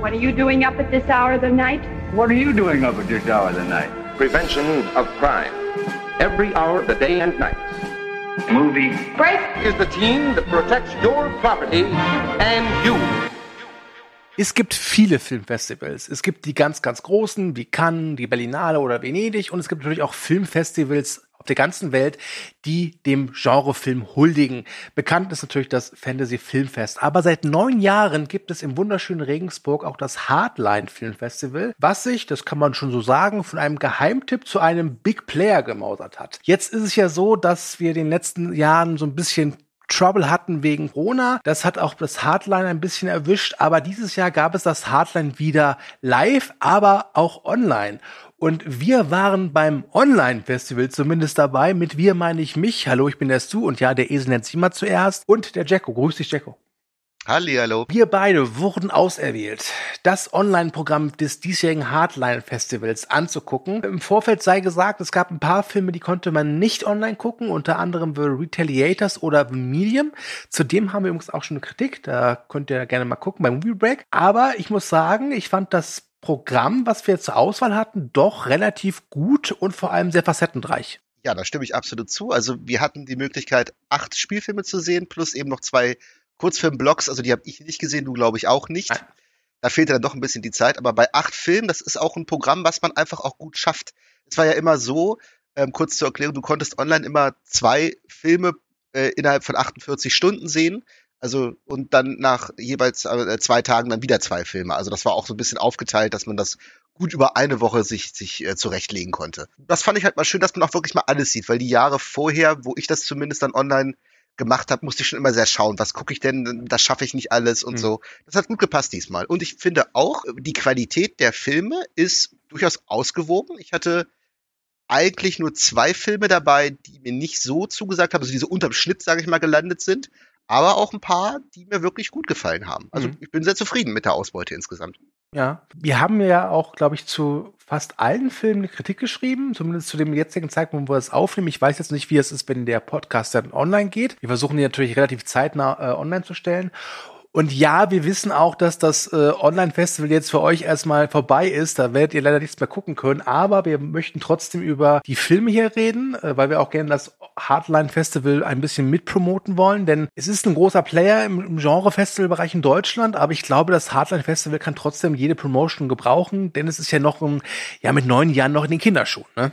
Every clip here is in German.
What are you doing up at this hour of the night? What are you doing up at this hour of the night? Prevention of crime. Every hour of the day and night. Movie. Break! Is the team that protects your property and you. Es gibt viele Filmfestivals. Es gibt die ganz, ganz großen, wie Cannes, die Berlinale oder Venedig. Und es gibt natürlich auch Filmfestivals auf der ganzen Welt, die dem Genrefilm huldigen. Bekannt ist natürlich das Fantasy Filmfest. Aber seit neun Jahren gibt es im wunderschönen Regensburg auch das Hardline Filmfestival, was sich, das kann man schon so sagen, von einem Geheimtipp zu einem Big Player gemausert hat. Jetzt ist es ja so, dass wir in den letzten Jahren so ein bisschen Trouble hatten wegen Corona. Das hat auch das Hardline ein bisschen erwischt, aber dieses Jahr gab es das Hardline wieder live, aber auch online. Und wir waren beim Online-Festival zumindest dabei. Mit wir meine ich mich. Hallo, ich bin der Stu und ja, der Esel nennt sich immer zuerst. Und der Jacko. Grüß dich, Jacko. Hallihallo. Wir beide wurden auserwählt, das Online-Programm des diesjährigen Hardline-Festivals anzugucken. Im Vorfeld sei gesagt, es gab ein paar Filme, die konnte man nicht online gucken, unter anderem The Retaliators oder The Medium. Zudem haben wir übrigens auch schon eine Kritik, da könnt ihr gerne mal gucken bei Movie Break. Aber ich muss sagen, ich fand das Programm, was wir zur Auswahl hatten, doch relativ gut und vor allem sehr facettenreich. Ja, da stimme ich absolut zu. Also wir hatten die Möglichkeit, acht Spielfilme zu sehen, plus eben noch zwei Kurzfilmblocks. Also die habe ich nicht gesehen, du glaube ich auch nicht. Nein. Da fehlte dann doch ein bisschen die Zeit. Aber bei acht Filmen, das ist auch ein Programm, was man einfach auch gut schafft. Es war ja immer so, ähm, kurz zur Erklärung, du konntest online immer zwei Filme äh, innerhalb von 48 Stunden sehen. Also und dann nach jeweils äh, zwei Tagen dann wieder zwei Filme. Also das war auch so ein bisschen aufgeteilt, dass man das gut über eine Woche sich sich äh, zurechtlegen konnte. Das fand ich halt mal schön, dass man auch wirklich mal alles sieht, weil die Jahre vorher, wo ich das zumindest dann online gemacht habe, musste ich schon immer sehr schauen, was gucke ich denn, das schaffe ich nicht alles und Mhm. so. Das hat gut gepasst diesmal. Und ich finde auch, die Qualität der Filme ist durchaus ausgewogen. Ich hatte eigentlich nur zwei Filme dabei, die mir nicht so zugesagt haben, also die so unterm Schnitt, sage ich mal, gelandet sind, aber auch ein paar, die mir wirklich gut gefallen haben. Also Mhm. ich bin sehr zufrieden mit der Ausbeute insgesamt. Ja, wir haben ja auch, glaube ich, zu fast allen Filmen eine Kritik geschrieben, zumindest zu dem jetzigen Zeitpunkt, wo wir es aufnehmen. Ich weiß jetzt nicht, wie es ist, wenn der Podcast dann online geht. Wir versuchen die natürlich relativ zeitnah äh, online zu stellen. Und ja, wir wissen auch, dass das äh, Online-Festival jetzt für euch erstmal vorbei ist. Da werdet ihr leider nichts mehr gucken können. Aber wir möchten trotzdem über die Filme hier reden, äh, weil wir auch gerne das Hardline-Festival ein bisschen mitpromoten wollen. Denn es ist ein großer Player im, im Genre-Festival-Bereich in Deutschland. Aber ich glaube, das Hardline-Festival kann trotzdem jede Promotion gebrauchen. Denn es ist ja noch, im, ja, mit neun Jahren noch in den Kinderschuhen. Ne?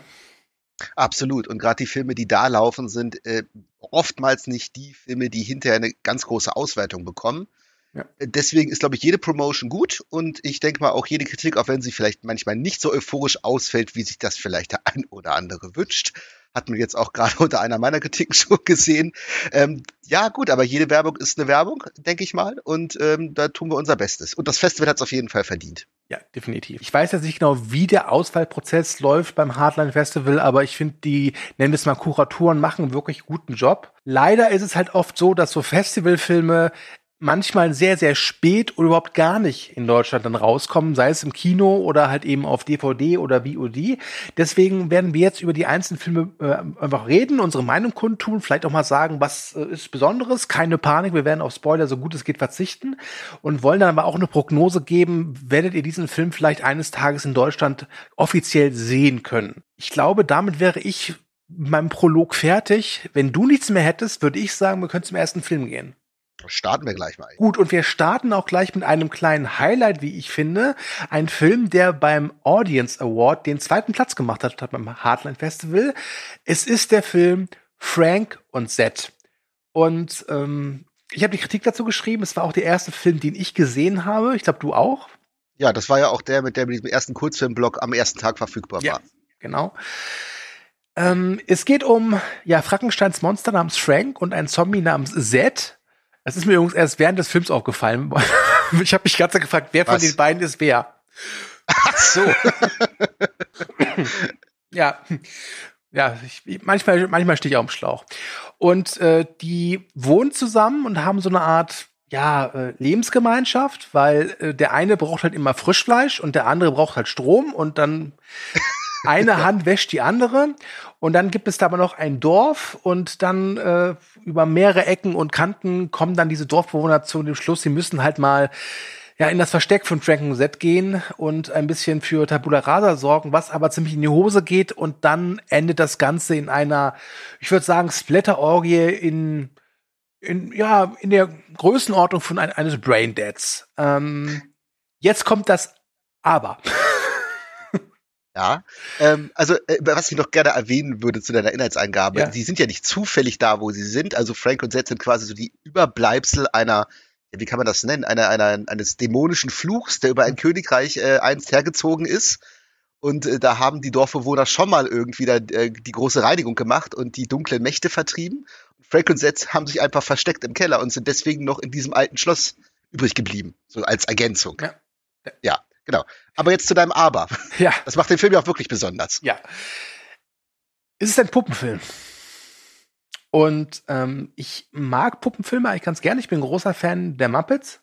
Absolut. Und gerade die Filme, die da laufen, sind äh, oftmals nicht die Filme, die hinterher eine ganz große Auswertung bekommen. Ja. Deswegen ist, glaube ich, jede Promotion gut und ich denke mal auch jede Kritik, auch wenn sie vielleicht manchmal nicht so euphorisch ausfällt, wie sich das vielleicht der ein oder andere wünscht, hat man jetzt auch gerade unter einer meiner Kritiken schon gesehen. Ähm, ja, gut, aber jede Werbung ist eine Werbung, denke ich mal, und ähm, da tun wir unser Bestes. Und das Festival hat es auf jeden Fall verdient. Ja, definitiv. Ich weiß jetzt nicht genau, wie der Auswahlprozess läuft beim Hardline Festival, aber ich finde, die, nennen wir es mal Kuratoren, machen einen wirklich guten Job. Leider ist es halt oft so, dass so Festivalfilme manchmal sehr, sehr spät oder überhaupt gar nicht in Deutschland dann rauskommen, sei es im Kino oder halt eben auf DVD oder VOD. Deswegen werden wir jetzt über die einzelnen Filme äh, einfach reden, unsere Meinung kundtun, vielleicht auch mal sagen, was äh, ist Besonderes. Keine Panik, wir werden auf Spoiler so gut es geht verzichten und wollen dann aber auch eine Prognose geben, werdet ihr diesen Film vielleicht eines Tages in Deutschland offiziell sehen können. Ich glaube, damit wäre ich mit meinem Prolog fertig. Wenn du nichts mehr hättest, würde ich sagen, wir können zum ersten Film gehen. Starten wir gleich mal. Gut, und wir starten auch gleich mit einem kleinen Highlight, wie ich finde. Ein Film, der beim Audience Award den zweiten Platz gemacht hat, hat beim Hardline Festival. Es ist der Film Frank und Z. Und ähm, ich habe die Kritik dazu geschrieben. Es war auch der erste Film, den ich gesehen habe. Ich glaube, du auch. Ja, das war ja auch der, mit der mit diesem ersten Kurzfilmblock am ersten Tag verfügbar Ja. war. Genau. Ähm, es geht um ja Frankensteins Monster namens Frank und ein Zombie namens Z. Das ist mir übrigens erst während des Films aufgefallen. ich habe mich ganz gefragt, wer von Was? den beiden ist wer. Ach so. Ja, ja, ich, manchmal, manchmal stehe ich auch im Schlauch. Und äh, die wohnen zusammen und haben so eine Art ja, äh, Lebensgemeinschaft, weil äh, der eine braucht halt immer Frischfleisch und der andere braucht halt Strom und dann eine Hand wäscht die andere und dann gibt es da aber noch ein Dorf und dann äh, über mehrere Ecken und Kanten kommen dann diese Dorfbewohner zu dem Schluss, sie müssen halt mal ja, in das Versteck von Dragon Z gehen und ein bisschen für Tabula Rasa sorgen, was aber ziemlich in die Hose geht und dann endet das Ganze in einer, ich würde sagen, Splatter-Orgie in, in, ja, in der Größenordnung von ein, eines Braindeads. Ähm, jetzt kommt das Aber. Ja, ähm, also äh, was ich noch gerne erwähnen würde zu deiner Inhaltsangabe, Ja. sie sind ja nicht zufällig da, wo sie sind. Also Frank und Zed sind quasi so die Überbleibsel einer, wie kann man das nennen, einer, einer, eines dämonischen Fluchs, der über ein Königreich äh, einst hergezogen ist. Und äh, da haben die Dorfbewohner schon mal irgendwie da, äh, die große Reinigung gemacht und die dunklen Mächte vertrieben. Frank und Zed haben sich einfach versteckt im Keller und sind deswegen noch in diesem alten Schloss übrig geblieben, so als Ergänzung. Ja. ja genau. Aber jetzt zu deinem Aber. ja, Das macht den Film ja auch wirklich besonders. ja. Es ist ein Puppenfilm. Und ähm, ich mag Puppenfilme eigentlich ganz gerne. Ich bin ein großer Fan der Muppets.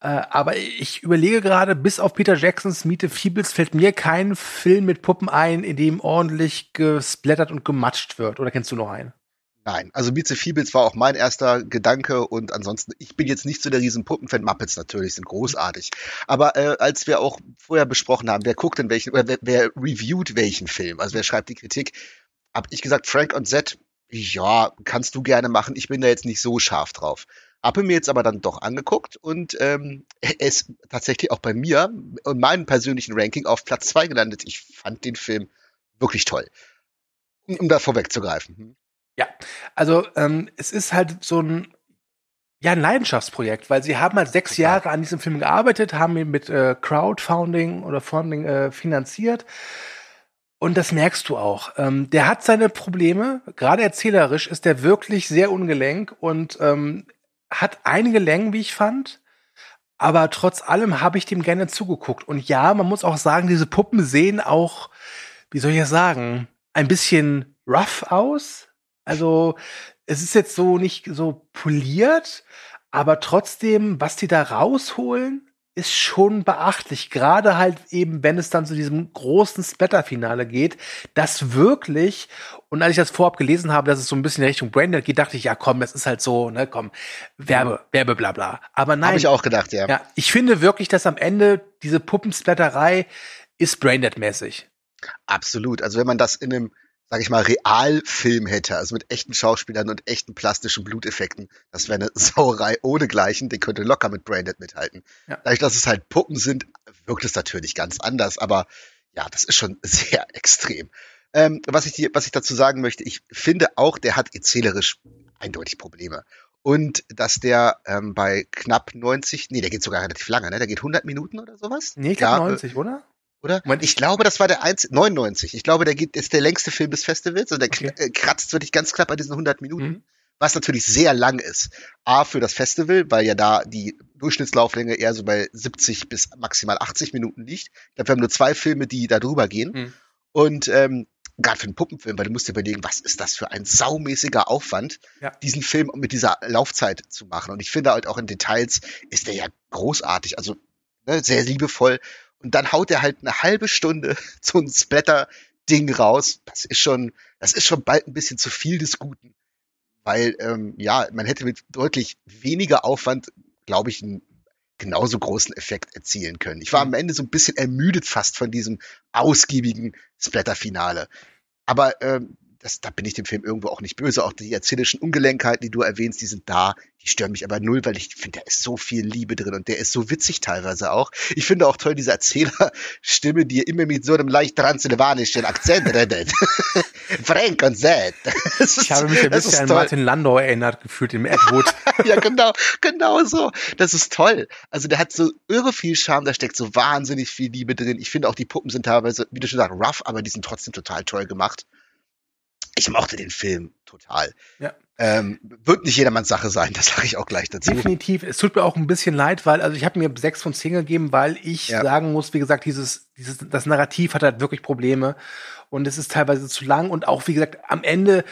Äh, aber ich überlege gerade, bis auf Peter Jacksons Miete Feebles fällt mir kein Film mit Puppen ein, in dem ordentlich gesplattert und gematscht wird. Oder kennst du noch einen? Nein, also Mieze Fiebels war auch mein erster Gedanke und ansonsten, ich bin jetzt nicht so der riesen Puppenfan. Muppets natürlich sind großartig. Aber äh, als wir auch vorher besprochen haben, wer guckt denn welchen, oder wer, wer reviewt welchen Film, also wer schreibt die Kritik, hab ich gesagt, Frank und Zed, ja, kannst du gerne machen, ich bin da jetzt nicht so scharf drauf. Habe mir jetzt aber dann doch angeguckt und ähm, er ist tatsächlich auch bei mir und meinem persönlichen Ranking auf Platz zwei gelandet. Ich fand den Film wirklich toll. Um, um da vorwegzugreifen. Ja, also ähm, es ist halt so ein ja ein Leidenschaftsprojekt, weil sie haben halt sechs Total. Jahre an diesem Film gearbeitet, haben ihn mit äh, Crowdfunding oder Funding äh, finanziert. Und das merkst du auch. Ähm, der hat seine Probleme, gerade erzählerisch ist der wirklich sehr ungelenk und ähm, hat einige Längen, wie ich fand. Aber trotz allem habe ich dem gerne zugeguckt. Und ja, man muss auch sagen, diese Puppen sehen auch, wie soll ich das sagen, ein bisschen rough aus. Also es ist jetzt so nicht so poliert, aber trotzdem, was die da rausholen, ist schon beachtlich. Gerade halt eben, wenn es dann zu diesem großen Splatter-Finale geht, das wirklich, und als ich das vorab gelesen habe, dass es so ein bisschen in Richtung Braindead geht, dachte ich, ja komm, das ist halt so, ne, komm, Werbe, Werbe, bla bla. Aber nein, Habe ich auch gedacht, ja. ja, ich finde wirklich, dass am Ende diese Puppensplatterei ist Braindead-mäßig. Absolut. Also wenn man das in einem, sag ich mal, Realfilm hätte, also mit echten Schauspielern und echten plastischen Bluteffekten, das wäre eine Sauerei ohnegleichen, die könnte locker mit Branded mithalten. Ja. Dadurch, dass es halt Puppen sind, wirkt es natürlich ganz anders, aber ja, das ist schon sehr extrem. Ähm, was, ich was ich dazu sagen möchte, ich finde auch, der hat erzählerisch eindeutig Probleme. Und dass der ähm, bei knapp 90, nee, der geht sogar relativ lange, ne? Der geht 100 Minuten oder sowas. Nee, ich glaube äh, 90, oder? Oder? Moment, ich glaube, das war der eins 99. Ich glaube, der geht, ist der längste Film des Festivals und der Okay. äh, kratzt wirklich ganz knapp an diesen 100 Minuten. Mhm. Was natürlich sehr lang ist. A, für das Festival, weil ja da die Durchschnittslauflänge eher so bei 70 bis maximal 80 Minuten liegt. Ich glaube, wir haben nur zwei Filme, die da drüber gehen. Mhm. Und ähm, gerade für einen Puppenfilm, weil du musst dir überlegen, was ist das für ein saumäßiger Aufwand, Ja. diesen Film mit dieser Laufzeit zu machen. Und ich finde halt auch in Details ist der ja großartig, also ne, sehr liebevoll. Und dann haut er halt eine halbe Stunde so ein Splatter-Ding raus. Das ist schon, das ist schon bald ein bisschen zu viel des Guten. Weil, ähm, ja, man hätte mit deutlich weniger Aufwand, glaube ich, einen genauso großen Effekt erzielen können. Ich war Mhm. am Ende so ein bisschen ermüdet fast von diesem ausgiebigen Splatter-Finale. Aber ähm, das, da bin ich dem Film irgendwo auch nicht böse. Auch die erzählerischen Ungelenkheiten, die du erwähnst, die sind da. Die stören mich aber null, weil ich finde, da ist so viel Liebe drin und der ist so witzig teilweise auch. Ich finde auch toll diese Erzählerstimme, die immer mit so einem leicht transsilvanischen Akzent redet. Frank und Zed. Ich habe mich ein bisschen an toll. Martin Landau erinnert gefühlt im Ed Wood. ja, genau, genau so. Das ist toll. Also der hat so irre viel Charme, da steckt so wahnsinnig viel Liebe drin. Ich finde auch die Puppen sind teilweise, wie du schon sagst, rough, aber die sind trotzdem total toll gemacht. Ich mochte den Film total. Ja. Ähm, wird nicht jedermanns Sache sein, das sage ich auch gleich dazu. Definitiv. Es tut mir auch ein bisschen leid, weil, also ich habe mir sechs von zehn gegeben, weil ich Ja. sagen muss, wie gesagt, dieses, dieses, das Narrativ hat halt wirklich Probleme und es ist teilweise zu lang und auch, wie gesagt, am Ende,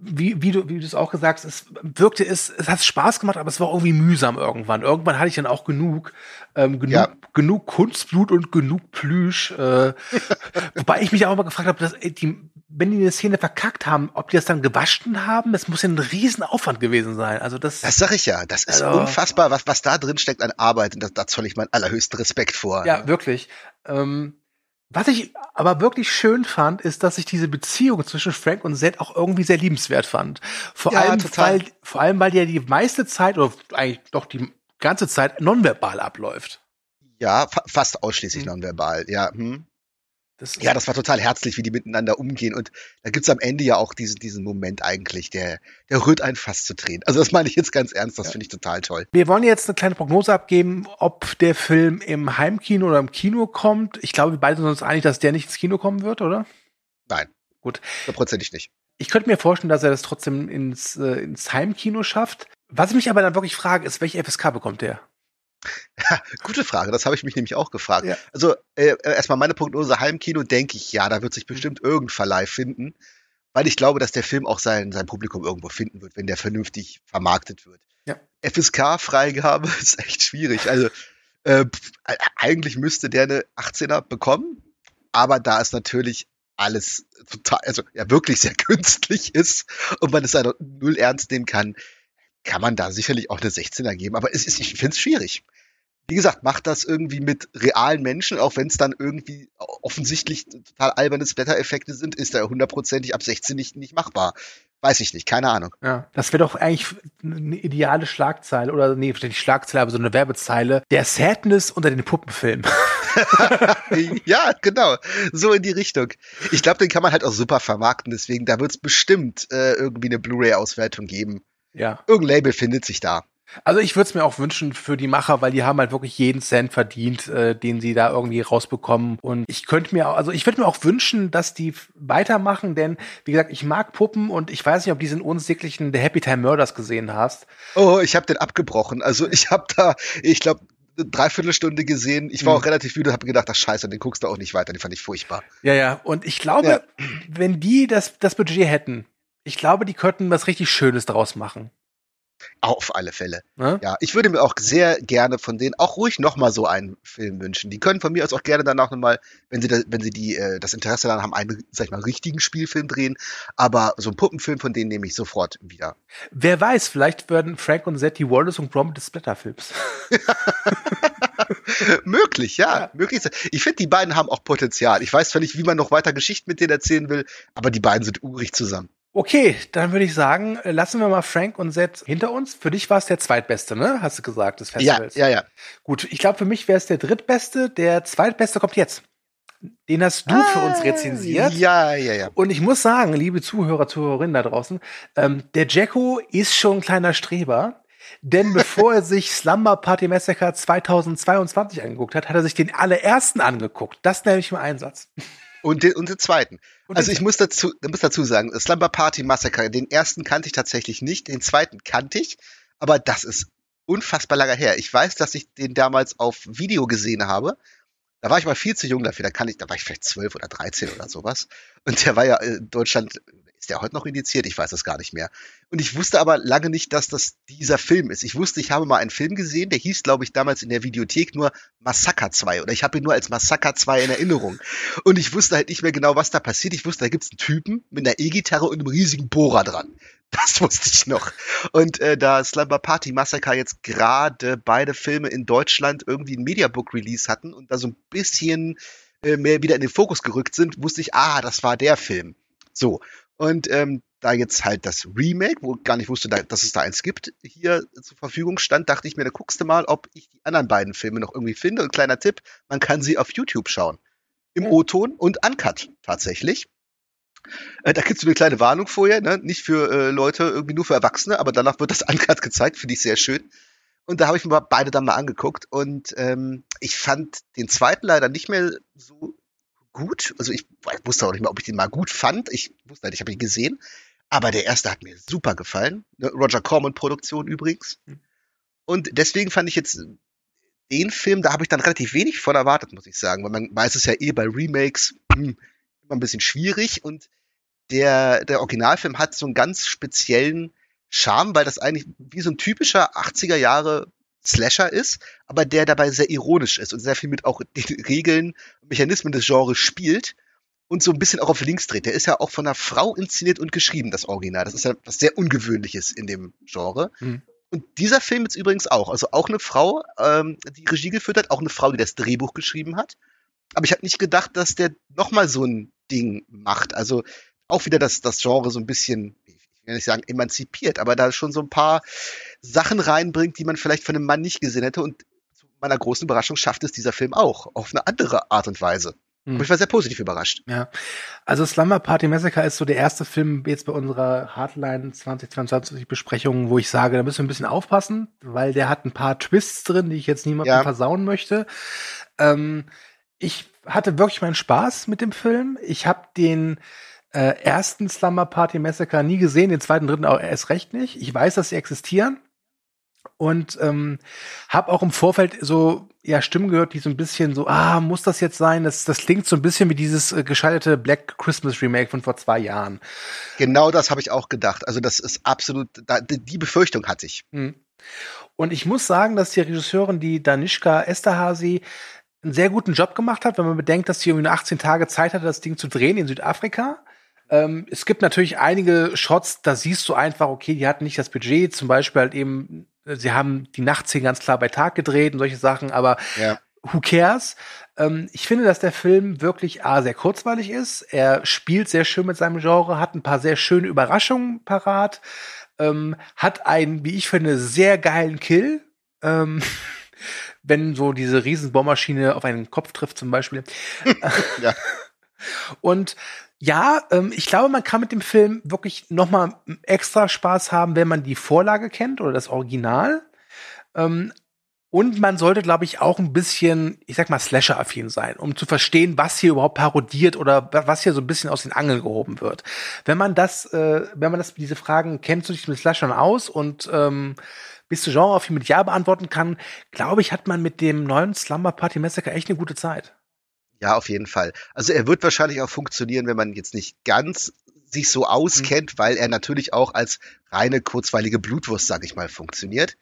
wie, wie du, wie du es auch gesagt hast, es wirkte es, es hat Spaß gemacht, aber es war irgendwie mühsam irgendwann. Irgendwann hatte ich dann auch genug, ähm, genug, Ja. genug Kunstblut und genug Plüsch, äh, wobei ich mich auch immer gefragt habe, dass, die wenn die eine Szene verkackt haben, ob die das dann gewaschen haben, das muss ja ein Riesenaufwand gewesen sein. Also das. Das sag ich ja. Das ist Also- unfassbar, was, was da drin steckt an Arbeit. Und da, da zoll ich meinen allerhöchsten Respekt vor. Ja, wirklich. Ähm, was ich aber wirklich schön fand, ist, dass ich diese Beziehung zwischen Frank und Zed auch irgendwie sehr liebenswert fand. Vor Ja, allem, total. weil, vor allem, weil die ja die meiste Zeit oder eigentlich doch die ganze Zeit nonverbal abläuft. Ja, fa fast ausschließlich nonverbal. Ja, hm. Das ja, das war total herzlich, wie die miteinander umgehen. Und da gibt's am Ende ja auch diesen, diesen Moment eigentlich, der, der rührt einen fast zu Tränen. Also das meine ich jetzt ganz ernst, das finde ich total toll. Wir wollen jetzt eine kleine Prognose abgeben, ob der Film im Heimkino oder im Kino kommt. Ich glaube, wir beide sind uns einig, dass der nicht ins Kino kommen wird, oder? Nein. Gut. Hundertprozentig nicht. Ich könnte mir vorstellen, dass er das trotzdem ins, äh, ins Heimkino schafft. Was ich mich aber dann wirklich frage, ist, welche FSK bekommt der? Gute Frage, das habe ich mich nämlich auch gefragt. Ja. Also äh, äh, erstmal meine Prognose Heimkino, denke ich, ja, da wird sich bestimmt irgendein Verleih finden, weil ich glaube, dass der Film auch sein, sein Publikum irgendwo finden wird, wenn der vernünftig vermarktet wird. Ja. FSK-Freigabe ist echt schwierig. Also äh, eigentlich müsste der eine 18er bekommen, aber da es natürlich alles total, also ja wirklich sehr künstlich ist und man es einfach null ernst nehmen kann, kann man da sicherlich auch eine 16er geben. Aber es ist, ich finde es schwierig. Wie gesagt, macht das irgendwie mit realen Menschen, auch wenn es dann irgendwie offensichtlich total alberne Splatter-Effekte sind, ist da hundertprozentig ab 16 nicht, nicht machbar. Weiß ich nicht, keine Ahnung. Ja. Das wäre doch eigentlich eine ideale Schlagzeile oder nee, vielleicht nicht Schlagzeile, aber so eine Werbezeile. Der Sadness unter den Puppenfilmen. ja, genau. So in die Richtung. Ich glaube, den kann man halt auch super vermarkten, deswegen, da wird es bestimmt äh, irgendwie eine Blu-ray-Auswertung geben. Ja. Irgendein Label findet sich da. Also ich würde es mir auch wünschen für die Macher, weil die haben halt wirklich jeden Cent verdient, äh, den sie da irgendwie rausbekommen. Und ich könnte mir, auch, also ich würde mir auch wünschen, dass die weitermachen, denn wie gesagt, ich mag Puppen und ich weiß nicht, ob du diesen unsäglichen The Happy Time Murders gesehen hast. Oh, ich habe den abgebrochen. Also ich habe da, ich glaube, eine Dreiviertelstunde gesehen. Ich war Mhm. auch relativ müde und habe gedacht, ach scheiße, den guckst du auch nicht weiter. Den fand ich furchtbar. Ja, ja. Und ich glaube, Ja. wenn die das, das Budget hätten, ich glaube, die könnten was richtig Schönes draus machen. Auf alle Fälle. Ne? Ja, ich würde mir auch sehr gerne von denen auch ruhig noch mal so einen Film wünschen. Die können von mir aus auch gerne danach noch mal, wenn sie da, wenn sie die äh, das Interesse daran haben, einen sag ich mal richtigen Spielfilm drehen, aber so einen Puppenfilm von denen nehme ich sofort wieder. Wer weiß, vielleicht werden Frank und die Wallace und Gromit des Splatterfilms. möglich, ja, möglich. Ich finde, die beiden haben auch Potenzial. Ich weiß zwar nicht, wie man noch weiter Geschichten mit denen erzählen will, aber die beiden sind urig zusammen. Okay, dann würde ich sagen, äh, lassen wir mal Frank und Zed hinter uns. Für dich war es der zweitbeste, ne? Hast du gesagt, des Ja, Festivals. ja, ja. Gut, ich glaube, für mich wäre es der drittbeste. Der zweitbeste kommt jetzt. Den hast du für uns rezensiert. Ah, Ja, ja, ja. Und ich muss sagen, liebe Zuhörer, Zuhörerinnen da draußen, ähm, der Jacko ist schon ein kleiner Streber. Denn bevor er sich Slumber Party Massacre 2022 angeguckt hat, hat er sich den allerersten angeguckt. Das nenne ich im Einsatz. Und den, und den zweiten. Also ich muss dazu, muss dazu sagen, Slumber Party Massacre, den ersten kannte ich tatsächlich nicht, den zweiten kannte ich, aber das ist unfassbar lange her. Ich weiß, dass ich den damals auf Video gesehen habe. Da war ich mal viel zu jung dafür, da kann ich, da war ich vielleicht zwölf oder dreizehn oder sowas. Und der war ja in Deutschland, ist der heute noch indiziert? Ich weiß es gar nicht mehr. Und ich wusste aber lange nicht, dass das dieser Film ist. Ich wusste, ich habe mal einen Film gesehen, der hieß, glaube ich, damals in der Videothek nur Massaker 2 oder ich habe ihn nur als Massaker 2 in Erinnerung. Und ich wusste halt nicht mehr genau, was da passiert. Ich wusste, da gibt's einen Typen mit einer E-Gitarre und einem riesigen Bohrer dran. Das wusste ich noch. Und äh, da Slumber Party Massacre jetzt gerade beide Filme in Deutschland irgendwie ein Mediabook Release hatten und da so ein bisschen äh, mehr wieder in den Fokus gerückt sind, wusste ich, ah, das war der Film. So. Und ähm, da jetzt halt das Remake, wo ich gar nicht wusste, da, dass es da eins gibt, hier zur Verfügung stand, dachte ich mir, da guckst du mal, ob ich die anderen beiden Filme noch irgendwie finde. Und kleiner Tipp, man kann sie auf YouTube schauen. Im Ja. O-Ton und Uncut tatsächlich. Äh, da gibt's so eine kleine Warnung vorher, ne? nicht für äh, Leute, irgendwie nur für Erwachsene, aber danach wird das Uncut gezeigt, finde ich sehr schön. Und da habe ich mir beide dann mal angeguckt und ähm, ich fand den zweiten leider nicht mehr so gut. Also ich, wusste auch nicht mehr, ob ich den mal gut fand. Ich wusste halt, ich habe ihn gesehen. Aber der erste hat mir super gefallen. Ne? Roger Corman Produktion übrigens. Hm. Und deswegen fand ich jetzt den Film, da habe ich dann relativ wenig von erwartet, muss ich sagen. Weil man weiß es ja eh bei Remakes hm, immer ein bisschen schwierig. Und der, der Originalfilm hat so einen ganz speziellen Charme, weil das eigentlich wie so ein typischer 80er Jahre Slasher ist, aber der dabei sehr ironisch ist und sehr viel mit auch den Regeln und Mechanismen des Genres spielt. und so ein bisschen auch auf links dreht. Der ist ja auch von einer Frau inszeniert und geschrieben, das Original. Das ist ja was sehr Ungewöhnliches in dem Genre. Mhm. Und dieser Film jetzt übrigens auch. Also auch eine Frau, ähm, die Regie geführt hat, auch eine Frau, die das Drehbuch geschrieben hat. Aber ich habe nicht gedacht, dass der nochmal so ein Ding macht. Also auch wieder das, das Genre so ein bisschen, will nicht sagen emanzipiert, aber da schon so ein paar Sachen reinbringt, die man vielleicht von einem Mann nicht gesehen hätte. Und zu meiner großen Überraschung schafft es dieser Film auch, auf eine andere Art und Weise. Hm. Ich war sehr positiv überrascht. Ja. Also Slumber Party Massacre ist so der erste Film jetzt bei unserer Hardline 2022 Besprechung, wo ich sage, da müssen wir ein bisschen aufpassen, weil der hat ein paar Twists drin, die ich jetzt niemandem ja. versauen möchte. Ähm, ich hatte wirklich meinen Spaß mit dem Film. Ich habe den äh, ersten Slumber Party Massacre nie gesehen, den zweiten, dritten auch erst recht nicht. Ich weiß, dass sie existieren und ähm, habe auch im Vorfeld so ja Stimmen gehört, die so ein bisschen so ah muss das jetzt sein? Das das klingt so ein bisschen wie dieses äh, gescheiterte Black Christmas Remake von vor zwei Jahren. Genau das habe ich auch gedacht. Also das ist absolut da, die Befürchtung hatte ich. Hm. Und ich muss sagen, dass die Regisseurin, die Danishka Esterhazy, einen sehr guten Job gemacht hat, wenn man bedenkt, dass sie irgendwie nur 18 Tage Zeit hatte, das Ding zu drehen in Südafrika. Ähm, es gibt natürlich einige Shots, da siehst du einfach, okay, die hatten nicht das Budget, zum Beispiel halt eben, sie haben die Nachtszenen ganz klar bei Tag gedreht und solche Sachen, aber ja. who cares? Ähm, ich finde, dass der Film wirklich A, sehr kurzweilig ist, er spielt sehr schön mit seinem Genre, hat ein paar sehr schöne Überraschungen parat, ähm, hat einen, wie ich finde, sehr geilen Kill. Ähm, wenn so diese Riesenbohrmaschine auf einen Kopf trifft zum Beispiel. ja. Und ja, ähm, ich glaube, man kann mit dem Film wirklich noch mal extra Spaß haben, wenn man die Vorlage kennt oder das Original. Ähm, und man sollte, glaube ich, auch ein bisschen, ich sag mal, Slasher-affin sein, um zu verstehen, was hier überhaupt parodiert oder was hier so ein bisschen aus den Angeln gehoben wird. Wenn man das, äh, wenn man das, diese Fragen kennt, du dich mit Slashern aus und ähm, bis zu Genre-affin mit Ja beantworten kann, glaube ich, hat man mit dem neuen Slumber Party Massacre echt eine gute Zeit. Ja, auf jeden Fall. Also er wird wahrscheinlich auch funktionieren, wenn man jetzt nicht ganz sich so auskennt, mhm. weil er natürlich auch als reine kurzweilige Blutwurst, sag ich mal, funktioniert.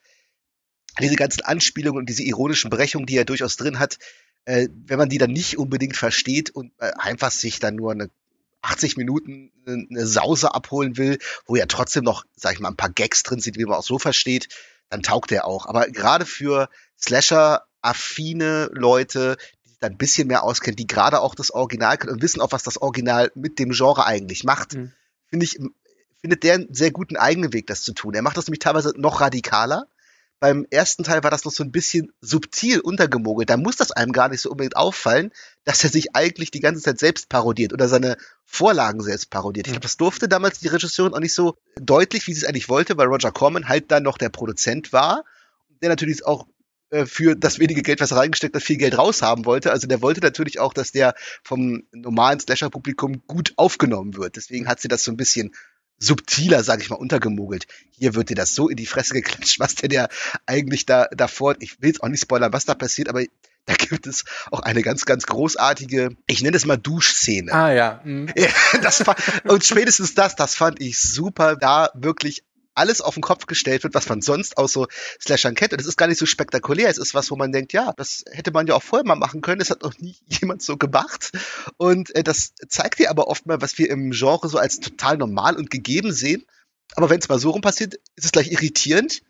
Diese ganzen Anspielungen und diese ironischen Brechungen, die er durchaus drin hat, äh, wenn man die dann nicht unbedingt versteht und äh, einfach sich dann nur eine 80 Minuten eine Sause abholen will, wo ja trotzdem noch, sag ich mal, ein paar Gags drin sind, wie man auch so versteht, dann taugt er auch. Aber gerade für Slasher-affine Leute, da ein bisschen mehr auskennt, die gerade auch das Original können und wissen auch, was das Original mit dem Genre eigentlich macht, mhm. finde ich, findet der einen sehr guten eigenen Weg, das zu tun. Er macht das nämlich teilweise noch radikaler. Beim ersten Teil war das noch so ein bisschen subtil untergemogelt. Da muss das einem gar nicht so unbedingt auffallen, dass er sich eigentlich die ganze Zeit selbst parodiert oder seine Vorlagen selbst parodiert. Ich glaube, das durfte damals die Regisseurin auch nicht so deutlich, wie sie es eigentlich wollte, weil Roger Corman halt dann noch der Produzent war, der natürlich auch für das wenige Geld, was er reingesteckt hat, viel Geld raushaben wollte. Also der wollte natürlich auch, dass der vom normalen Slasher-Publikum gut aufgenommen wird. Deswegen hat sie das so ein bisschen subtiler, sage ich mal, untergemogelt. Hier wird dir das so in die Fresse geklatscht, was der der eigentlich da davor, ich will jetzt auch nicht spoilern, was da passiert, aber da gibt es auch eine ganz, ganz großartige, ich nenne es mal Duschszene. Ah ja. Mhm. das war, und spätestens das, das fand ich super, da wirklich alles auf den Kopf gestellt wird, was man sonst aus so Slashern kennt. Und es ist gar nicht so spektakulär. Es ist was, wo man denkt, ja, das hätte man ja auch vorher mal machen können. Das hat noch nie jemand so gemacht. Und äh, das zeigt dir aber oft mal, was wir im Genre so als total normal und gegeben sehen. Aber wenn es mal so rum passiert, ist es gleich irritierend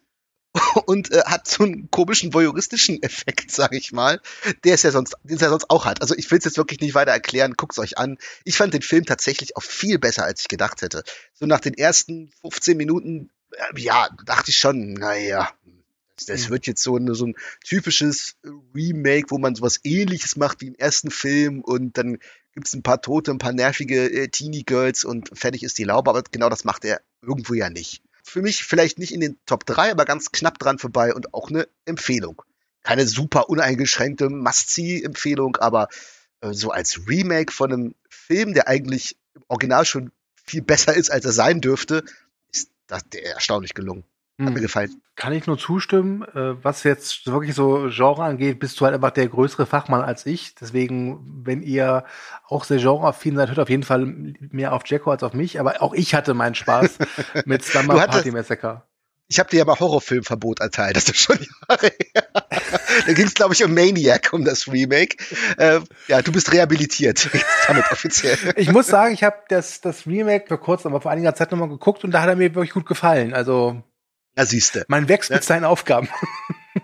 und äh, hat so einen komischen voyeuristischen Effekt, sag ich mal, der es ja sonst, den es ja sonst auch hat. Also ich will es jetzt wirklich nicht weiter erklären, guckt's euch an. Ich fand den Film tatsächlich auch viel besser, als ich gedacht hätte. So nach den ersten 15 Minuten ja, dachte ich schon, naja, das hm. wird jetzt so, eine, so ein typisches Remake, wo man sowas ähnliches macht wie im ersten Film und dann gibt es ein paar Tote, ein paar nervige äh, Teenie-Girls und fertig ist die Laube, aber genau das macht er irgendwo ja nicht. Für mich vielleicht nicht in den Top 3, aber ganz knapp dran vorbei und auch eine Empfehlung. Keine super uneingeschränkte Must-See-Empfehlung, aber äh, so als Remake von einem Film, der eigentlich im Original schon viel besser ist, als er sein dürfte, das, der erstaunlich gelungen. Hat hm. mir gefallen. Kann ich nur zustimmen. Äh, was jetzt wirklich so Genre angeht, bist du halt einfach der größere Fachmann als ich. Deswegen, wenn ihr auch sehr genreaffin seid, hört auf jeden Fall mehr auf Jacko als auf mich. Aber auch ich hatte meinen Spaß mit Slumber Party Massacre. Ich habe dir ja mal Horrorfilmverbot erteilt, das ist schon Jahre her. da ging es, glaube ich, um Maniac, um das Remake. Äh, ja, du bist rehabilitiert, damit offiziell. Ich muss sagen, ich habe das, das Remake vor kurzem, aber vor einiger Zeit nochmal geguckt und da hat er mir wirklich gut gefallen. Also, Na, siehste. man wächst Ja. mit seinen Aufgaben.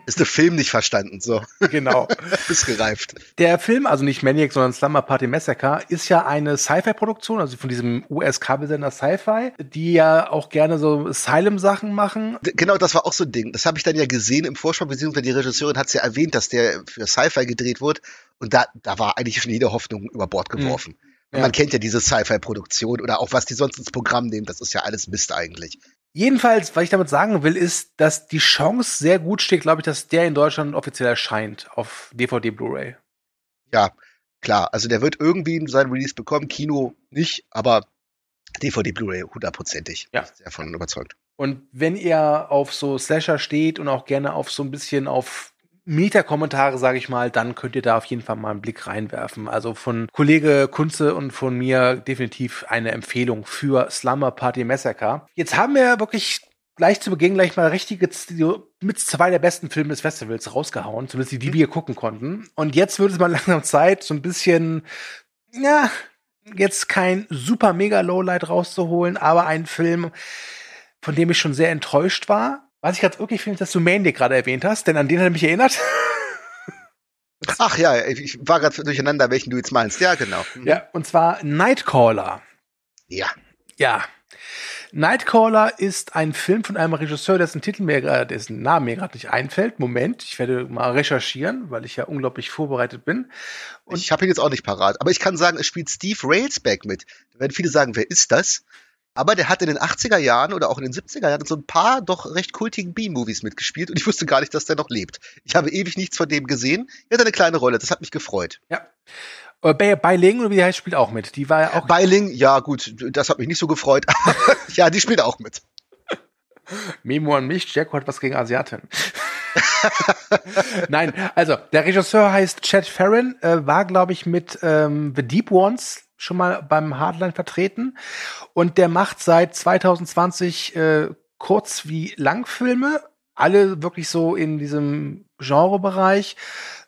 Ist der Film nicht verstanden, so. genau. Bist gereift. Der Film, also nicht Maniac, sondern Slumber Party Massacre, ist ja eine Sci-Fi-Produktion, also von diesem US-Kabelsender Sci-Fi, die ja auch gerne so Asylum-Sachen machen. Genau, das war auch so ein Ding. Das habe ich dann ja gesehen im Vorspann, beziehungsweise die Regisseurin hat es ja erwähnt, dass der für Sci-Fi gedreht wurde. Und da, da war eigentlich schon jede Hoffnung über Bord geworfen. Und Ja. Man kennt ja diese Sci-Fi-Produktion oder auch was die sonst ins Programm nehmen, das ist ja alles Mist eigentlich. Jedenfalls, was ich damit sagen will, ist, dass die Chance sehr gut steht, glaube ich, dass der in Deutschland offiziell erscheint auf DVD Blu-ray. Ja, klar. Also der wird irgendwie sein Release bekommen, Kino nicht, aber DVD Blu-ray hundertprozentig. Ja. Sehr von überzeugt. Und wenn ihr auf so Slasher steht und auch gerne auf so ein bisschen auf Meta-Kommentare, sage ich mal, dann könnt ihr da auf jeden Fall mal einen Blick reinwerfen. Also von Kollege Kunze und von mir definitiv eine Empfehlung für Slumber Party Massacre. Jetzt haben wir wirklich gleich zu Beginn gleich mal richtige, mit zwei der besten Filme des Festivals rausgehauen, zumindest die, die wir gucken konnten. Und jetzt wird es mal langsam Zeit, so ein bisschen, ja, jetzt kein super mega Lowlight rauszuholen, aber ein Film, von dem ich schon sehr enttäuscht war. Was ich gerade wirklich finde, dass du Maniac gerade erwähnt hast, denn an den hat er mich erinnert. Ach ja, ich war gerade durcheinander, welchen du jetzt meinst. Ja, genau. Hm. ja, und zwar Nightcaller. Ja. Ja. Nightcaller ist ein Film von einem Regisseur, dessen Titel mir gerade, dessen Name mir gerade nicht einfällt. Moment, ich werde mal recherchieren, weil ich ja unglaublich vorbereitet bin. Und- ich habe ihn jetzt auch nicht parat. Aber ich kann sagen, es spielt Steve Railsback mit. Da werden viele sagen, wer ist das? Aber der hat in den 80er Jahren oder auch in den 70er Jahren so ein paar doch recht kultigen B-Movies mitgespielt und ich wusste gar nicht, dass der noch lebt. Ich habe ewig nichts von dem gesehen. Er hat eine kleine Rolle, das hat mich gefreut. Ja. Äh, Bei, bei Ling, oder wie die heißt, spielt auch mit. Die war ja auch Beiling, ja gut, das hat mich nicht so gefreut, ja, die spielt auch mit. Memo an mich, Jacko hat was gegen Asiaten. Nein, also der Regisseur heißt Chad Farron, äh, war, glaube ich, mit ähm, The Deep Ones schon mal beim Hardline vertreten und der macht seit 2020 äh, Kurz- wie Langfilme, alle wirklich so in diesem Genrebereich.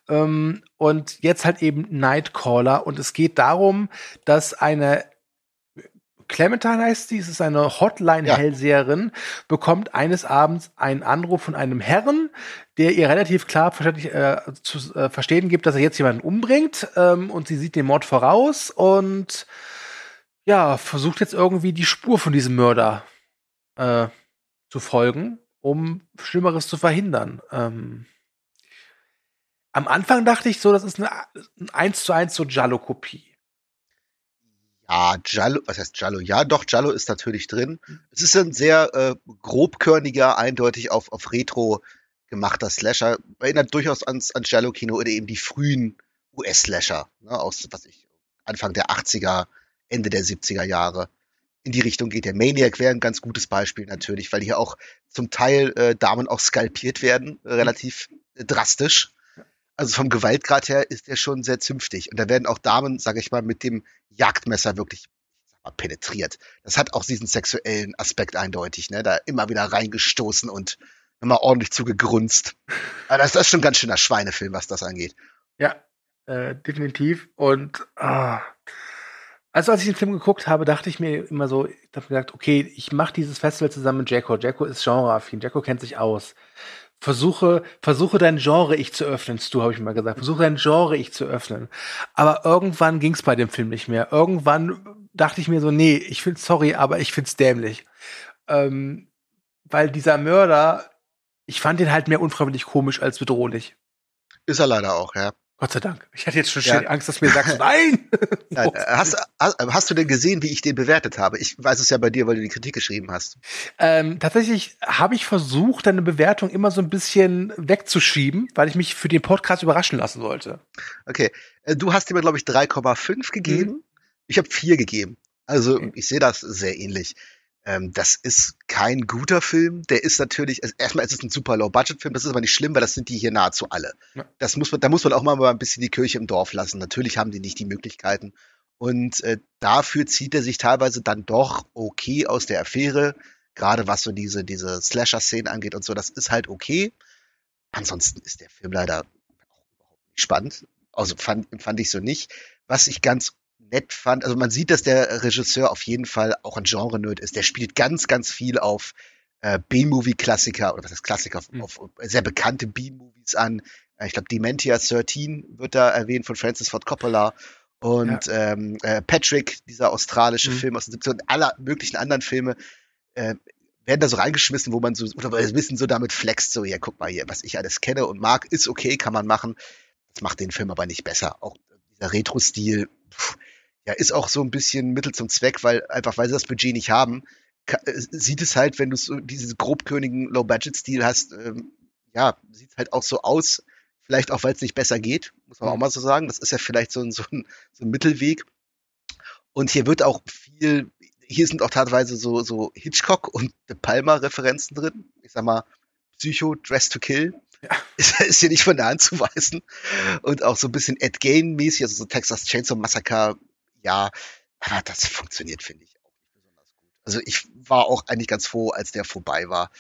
Ähm, und jetzt halt eben Nightcaller. Und es geht darum, dass eine Clementine heißt sie, es ist eine Hotline-Hellseherin, bekommt eines Abends einen Anruf von einem Herren, der ihr relativ klar verständlich, äh, zu äh, verstehen gibt, dass er jetzt jemanden umbringt ähm, und sie sieht den Mord voraus und ja, versucht jetzt irgendwie die Spur von diesem Mörder äh, zu folgen, um Schlimmeres zu verhindern. Ähm, am Anfang dachte ich so, das ist eine, ein 1 zu 1 so Jallo-Kopie. Ja, Jallo, was heißt Jallo? Ja, doch, Jallo ist natürlich drin. Es ist ein sehr äh, grobkörniger, eindeutig auf, auf Retro gemachter Slasher. Erinnert durchaus ans, ans Jallo-Kino oder eben die frühen US-Slasher, ne, aus, was ich, Anfang der 80er, Ende der 70er Jahre. In die Richtung geht der Maniac wäre ein ganz gutes Beispiel natürlich, weil hier auch zum Teil äh, Damen auch skalpiert werden, äh, relativ drastisch. Also vom Gewaltgrad her ist er schon sehr zünftig. Und da werden auch Damen, sage ich mal, mit dem Jagdmesser wirklich mal, penetriert. Das hat auch diesen sexuellen Aspekt eindeutig, ne? Da immer wieder reingestoßen und nochmal ordentlich zugegrunzt. Aber das, das ist schon ein ganz schöner Schweinefilm, was das angeht. Ja, äh, definitiv. Und ah. also als ich den Film geguckt habe, dachte ich mir immer so, ich habe gesagt, okay, ich mache dieses Festival zusammen mit Jacko. Jacko ist genreaffin, Jacko kennt sich aus. Versuche, versuche dein Genre ich zu öffnen, Stu, habe ich mal gesagt. Versuche dein Genre ich zu öffnen. Aber irgendwann ging es bei dem Film nicht mehr. Irgendwann dachte ich mir so, nee, ich find's sorry, aber ich find's dämlich. Ähm, weil dieser Mörder, ich fand ihn halt mehr unfreiwillig komisch als bedrohlich. Ist er leider auch, ja. Gott sei Dank. Ich hatte jetzt schon Ja. Angst, dass du mir sagst, nein! Nein, hast, hast, hast du denn gesehen, wie ich den bewertet habe? Ich weiß es ja bei dir, weil du die Kritik geschrieben hast. ähm, tatsächlich habe ich versucht, deine Bewertung immer so ein bisschen wegzuschieben, weil ich mich für den Podcast überraschen lassen wollte. Okay. Äh, Du hast ihm, glaube ich, 3,5 gegeben. Ich habe 4 gegeben. Also Okay. ich sehe das sehr ähnlich. Ähm, das ist kein guter Film. Der ist natürlich, also erstmal ist es ein super Low-Budget-Film. Das ist aber nicht schlimm, weil das sind die hier nahezu alle. Ja. Das muss man, da muss man auch mal ein bisschen die Kirche im Dorf lassen. Natürlich haben die nicht die Möglichkeiten. Und äh, dafür zieht er sich teilweise dann doch okay aus der Affäre. gerade was so diese, diese Slasher-Szenen angeht und so, das ist halt okay. Ansonsten ist der Film leider auch überhaupt nicht spannend. Also fand, fand ich so nicht. Was ich ganz nett fand, also man sieht, dass der Regisseur auf jeden Fall auch ein Genre-Nerd ist. Der spielt ganz, ganz viel auf äh, B-Movie-Klassiker, oder was heißt Klassiker, auf, Mhm. auf sehr bekannte B-Movies an. Äh, Ich glaube, Dementia 13 wird da erwähnt von Francis Ford Coppola. Und ähm, äh, Patrick, dieser australische Mhm. Film aus den 70ern und aller möglichen anderen Filme, äh, werden da so reingeschmissen, wo man so, oder weil ein bisschen so damit flext, so, ja, guck mal hier, was ich alles kenne und mag, ist okay, kann man machen. Das macht den Film aber nicht besser. Auch dieser Retro-Stil, pff, ja, ist auch so ein bisschen Mittel zum Zweck, weil einfach, weil sie das Budget nicht haben, äh, sieht es halt, wenn du so diesen grobkönigen Low-Budget-Stil hast, ähm, ja, sieht es halt auch so aus, vielleicht auch, weil es nicht besser geht, muss man auch Mhm. mal so sagen. Das ist ja vielleicht so ein, so ein, so ein Mittelweg. Und hier wird auch viel, hier sind auch teilweise so, so Hitchcock und De Palma-Referenzen drin. Ich sag mal, Psycho, Dress to Kill. Ja. Ist, ist hier nicht von der Hand zu weisen. Und auch so ein bisschen Ed Gein-mäßig, also so Texas Chainsaw Massacre. Ja, aber das funktioniert, finde ich, auch nicht besonders gut. Also ich war auch eigentlich ganz froh, als der vorbei war.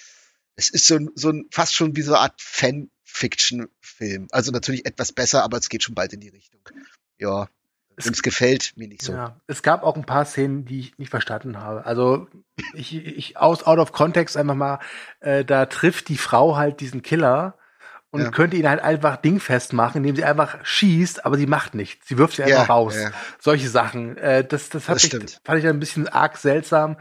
Es ist so ein, so ein fast schon wie so eine Art Fan-Fiction-Film. Also natürlich etwas besser, aber es geht schon bald in die Richtung. Ja, Es- es gefällt, mir nicht so. Ja, es gab auch ein paar Szenen, die ich nicht verstanden habe. Also ich, ich aus out of context einfach mal, äh, da trifft die Frau halt diesen Killer und Ja. könnte ihn halt einfach dingfest machen, indem sie einfach schießt, aber sie macht nichts. Sie wirft ihn einfach raus. ja. Solche Sachen. Äh, das das, hat Das mich, stimmt. fand ich ein bisschen arg seltsam.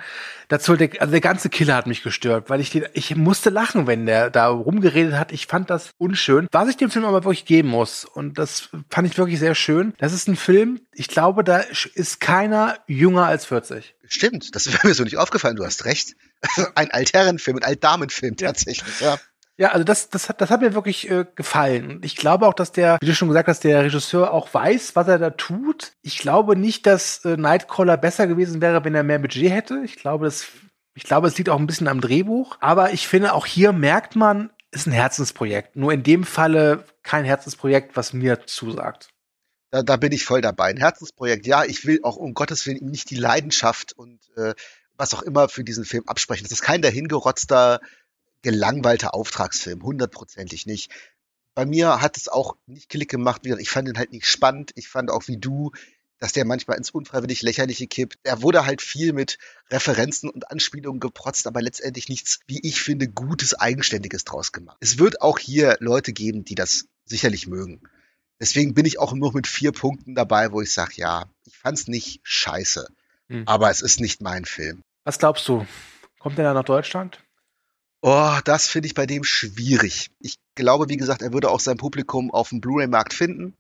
Dazu, der, also der ganze Killer hat mich gestört, weil ich den, ich musste lachen, wenn der da rumgeredet hat. Ich fand das unschön. Was ich dem Film aber wirklich geben muss, und das fand ich wirklich sehr schön, das ist ein Film, ich glaube, da ist keiner jünger als 40. Stimmt, das wäre mir so nicht aufgefallen, du hast recht. Ein Altherrenfilm, ein Altdamenfilm Ja. tatsächlich, ja. Ja, also das, das, hat, das hat mir wirklich äh, gefallen. Ich glaube auch, dass der, wie du schon gesagt hast, der Regisseur auch weiß, was er da tut. Ich glaube nicht, dass äh, Nightcrawler besser gewesen wäre, wenn er mehr Budget hätte. Ich glaube, das, ich glaube, es liegt auch ein bisschen am Drehbuch. Aber ich finde, auch hier merkt man, ist ein Herzensprojekt. Nur in dem Falle kein Herzensprojekt, was mir zusagt. Da, da bin ich voll dabei. Ein Herzensprojekt, ja, ich will auch um Gottes Willen ihm nicht die Leidenschaft und äh, was auch immer für diesen Film absprechen. Das ist kein dahingerotzter, gelangweilter Auftragsfilm, hundertprozentig nicht. Bei mir hat es auch nicht Klick gemacht. Ich fand ihn halt nicht spannend. Ich fand auch wie du, dass der manchmal ins unfreiwillig Lächerliche kippt. Er wurde halt viel mit Referenzen und Anspielungen geprotzt, aber letztendlich nichts, wie ich finde, Gutes, Eigenständiges draus gemacht. Es wird auch hier Leute geben, die das sicherlich mögen. Deswegen bin ich auch nur mit vier Punkten dabei, wo ich sage, ja, ich fand's nicht scheiße, Hm. aber es ist nicht mein Film. Was glaubst du? Kommt der da nach Deutschland? Oh, das finde ich bei dem schwierig. Ich glaube, wie gesagt, er würde auch sein Publikum auf dem Blu-ray-Markt finden.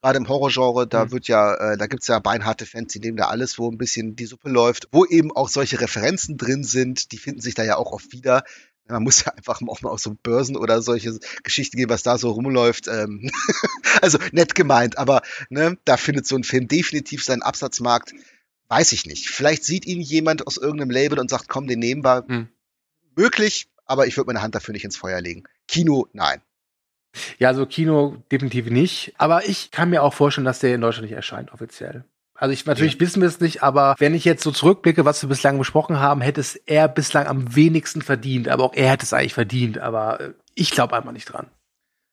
Gerade im Horrorgenre, da Mhm. wird ja, äh, da gibt's ja beinharte Fans, die nehmen da alles, wo ein bisschen die Suppe läuft, wo eben auch solche Referenzen drin sind, die finden sich da ja auch oft wieder. Man muss ja einfach auch mal auf so Börsen oder solche Geschichten gehen, was da so rumläuft. Ähm also nett gemeint, aber ne, da findet so ein Film definitiv seinen Absatzmarkt. Weiß ich nicht. Vielleicht sieht ihn jemand aus irgendeinem Label und sagt, komm, den nehmen wir. Hm. Möglich, aber ich würde meine Hand dafür nicht ins Feuer legen. Kino, nein. Ja, also Kino definitiv nicht. Aber ich kann mir auch vorstellen, dass der in Deutschland nicht erscheint, offiziell. Also ich, natürlich wissen wir es nicht, aber wenn ich jetzt so zurückblicke, was wir bislang besprochen haben, hätte es er bislang am wenigsten verdient. Aber auch er hätte es eigentlich verdient. Aber äh, ich glaube einfach nicht dran.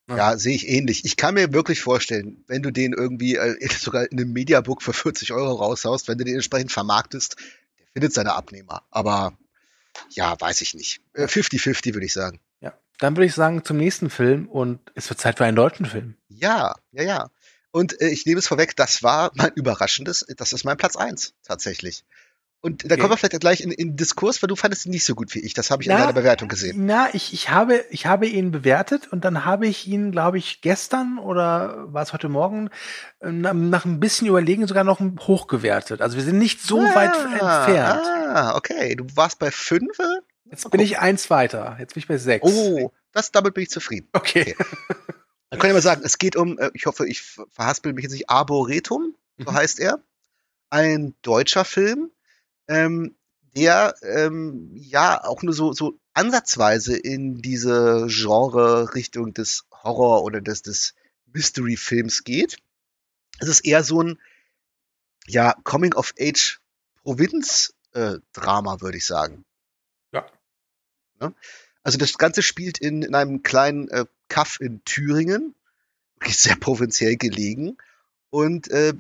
Ja. Ja, sehe ich ähnlich. Ich kann mir wirklich vorstellen, wenn du den irgendwie äh, sogar in einem Mediabook für 40 Euro raushaust, wenn du den entsprechend vermarktest, der findet seine Abnehmer. Aber ja, weiß ich nicht. Äh, 50-50 würde ich sagen. Ja. Dann würde ich sagen, zum nächsten Film und es wird Zeit für einen deutschen Film. Ja, ja, ja. Und äh, ich nehme es vorweg, das war mein überraschendes, das ist mein Platz eins tatsächlich. Und da Okay. kommen wir vielleicht gleich in, in Diskurs, weil du fandest ihn nicht so gut wie ich. Das habe ich in Na, deiner Bewertung gesehen. Na, ich, ich habe, ich habe ihn bewertet und dann habe ich ihn, glaube ich, gestern oder war es heute Morgen, äh, nach, ein bisschen Überlegen sogar noch hochgewertet. Also wir sind nicht so weit entfernt. Ah, okay. Du warst bei fünf. Jetzt bin ich eins weiter. Jetzt bin ich bei sechs. Oh, das, damit bin ich zufrieden. Okay. Dann kann ich mal sagen, es geht um, äh, ich hoffe, ich verhaspel mich jetzt nicht, Arboretum, so Mhm. heißt er. Ein deutscher Film, ähm, der ähm, ja auch nur so, so ansatzweise in diese Genre-Richtung des Horror- oder des, des Mystery-Films geht. Es ist eher so ein ja, Coming-of-Age-Provinz-Drama, würde ich sagen. Ja. Ne? Also das Ganze spielt in, in einem kleinen äh, Kaff in Thüringen, wirklich sehr provinziell gelegen und äh,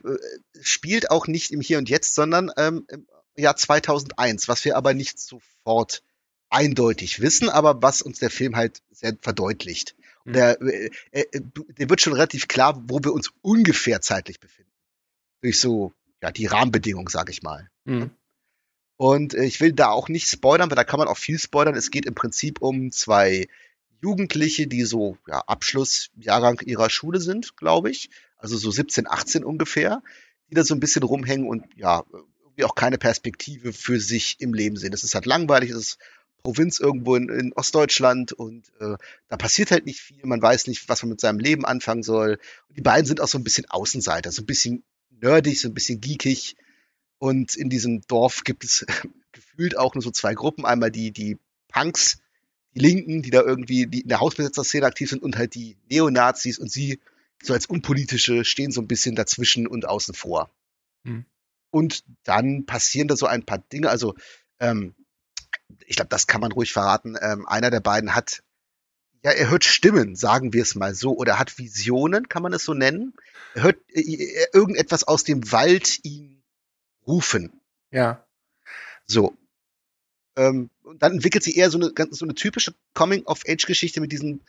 spielt auch nicht im Hier und Jetzt, sondern ähm, im Jahr 2001, was wir aber nicht sofort eindeutig wissen, aber was uns der Film halt sehr verdeutlicht. Und der, äh, äh, der wird schon relativ klar, wo wir uns ungefähr zeitlich befinden. Durch so, ja, die Rahmenbedingungen, sag ich mal. Mhm. Und äh, ich will da auch nicht spoilern, weil da kann man auch viel spoilern. Es geht im Prinzip um zwei Jugendliche, die so ja, Abschlussjahrgang ihrer Schule sind, glaube ich. Also so 17, 18 ungefähr, die da so ein bisschen rumhängen und ja, irgendwie auch keine Perspektive für sich im Leben sehen. Es ist halt langweilig, es ist Provinz irgendwo in, in Ostdeutschland und äh, da passiert halt nicht viel. Man weiß nicht, was man mit seinem Leben anfangen soll. Und die beiden sind auch so ein bisschen Außenseiter, so ein bisschen nerdig, so ein bisschen geekig. Und in diesem Dorf gibt es gefühlt auch nur so zwei Gruppen. Einmal die, die Punks, die Linken, die da irgendwie die in der Hausbesetzerszene aktiv sind und halt die Neonazis und sie so als Unpolitische stehen so ein bisschen dazwischen und außen vor. Hm. Und dann passieren da so ein paar Dinge. Also, ähm, ich glaube, das kann man ruhig verraten. Ähm, einer der beiden hat, ja, er hört Stimmen, sagen wir es mal so, oder hat Visionen, kann man es so nennen. Er hört äh, äh, irgendetwas aus dem Wald ihn rufen. Ja. So. Ähm, und dann entwickelt sie eher so eine, so eine typische Coming-of-Age-Geschichte mit diesen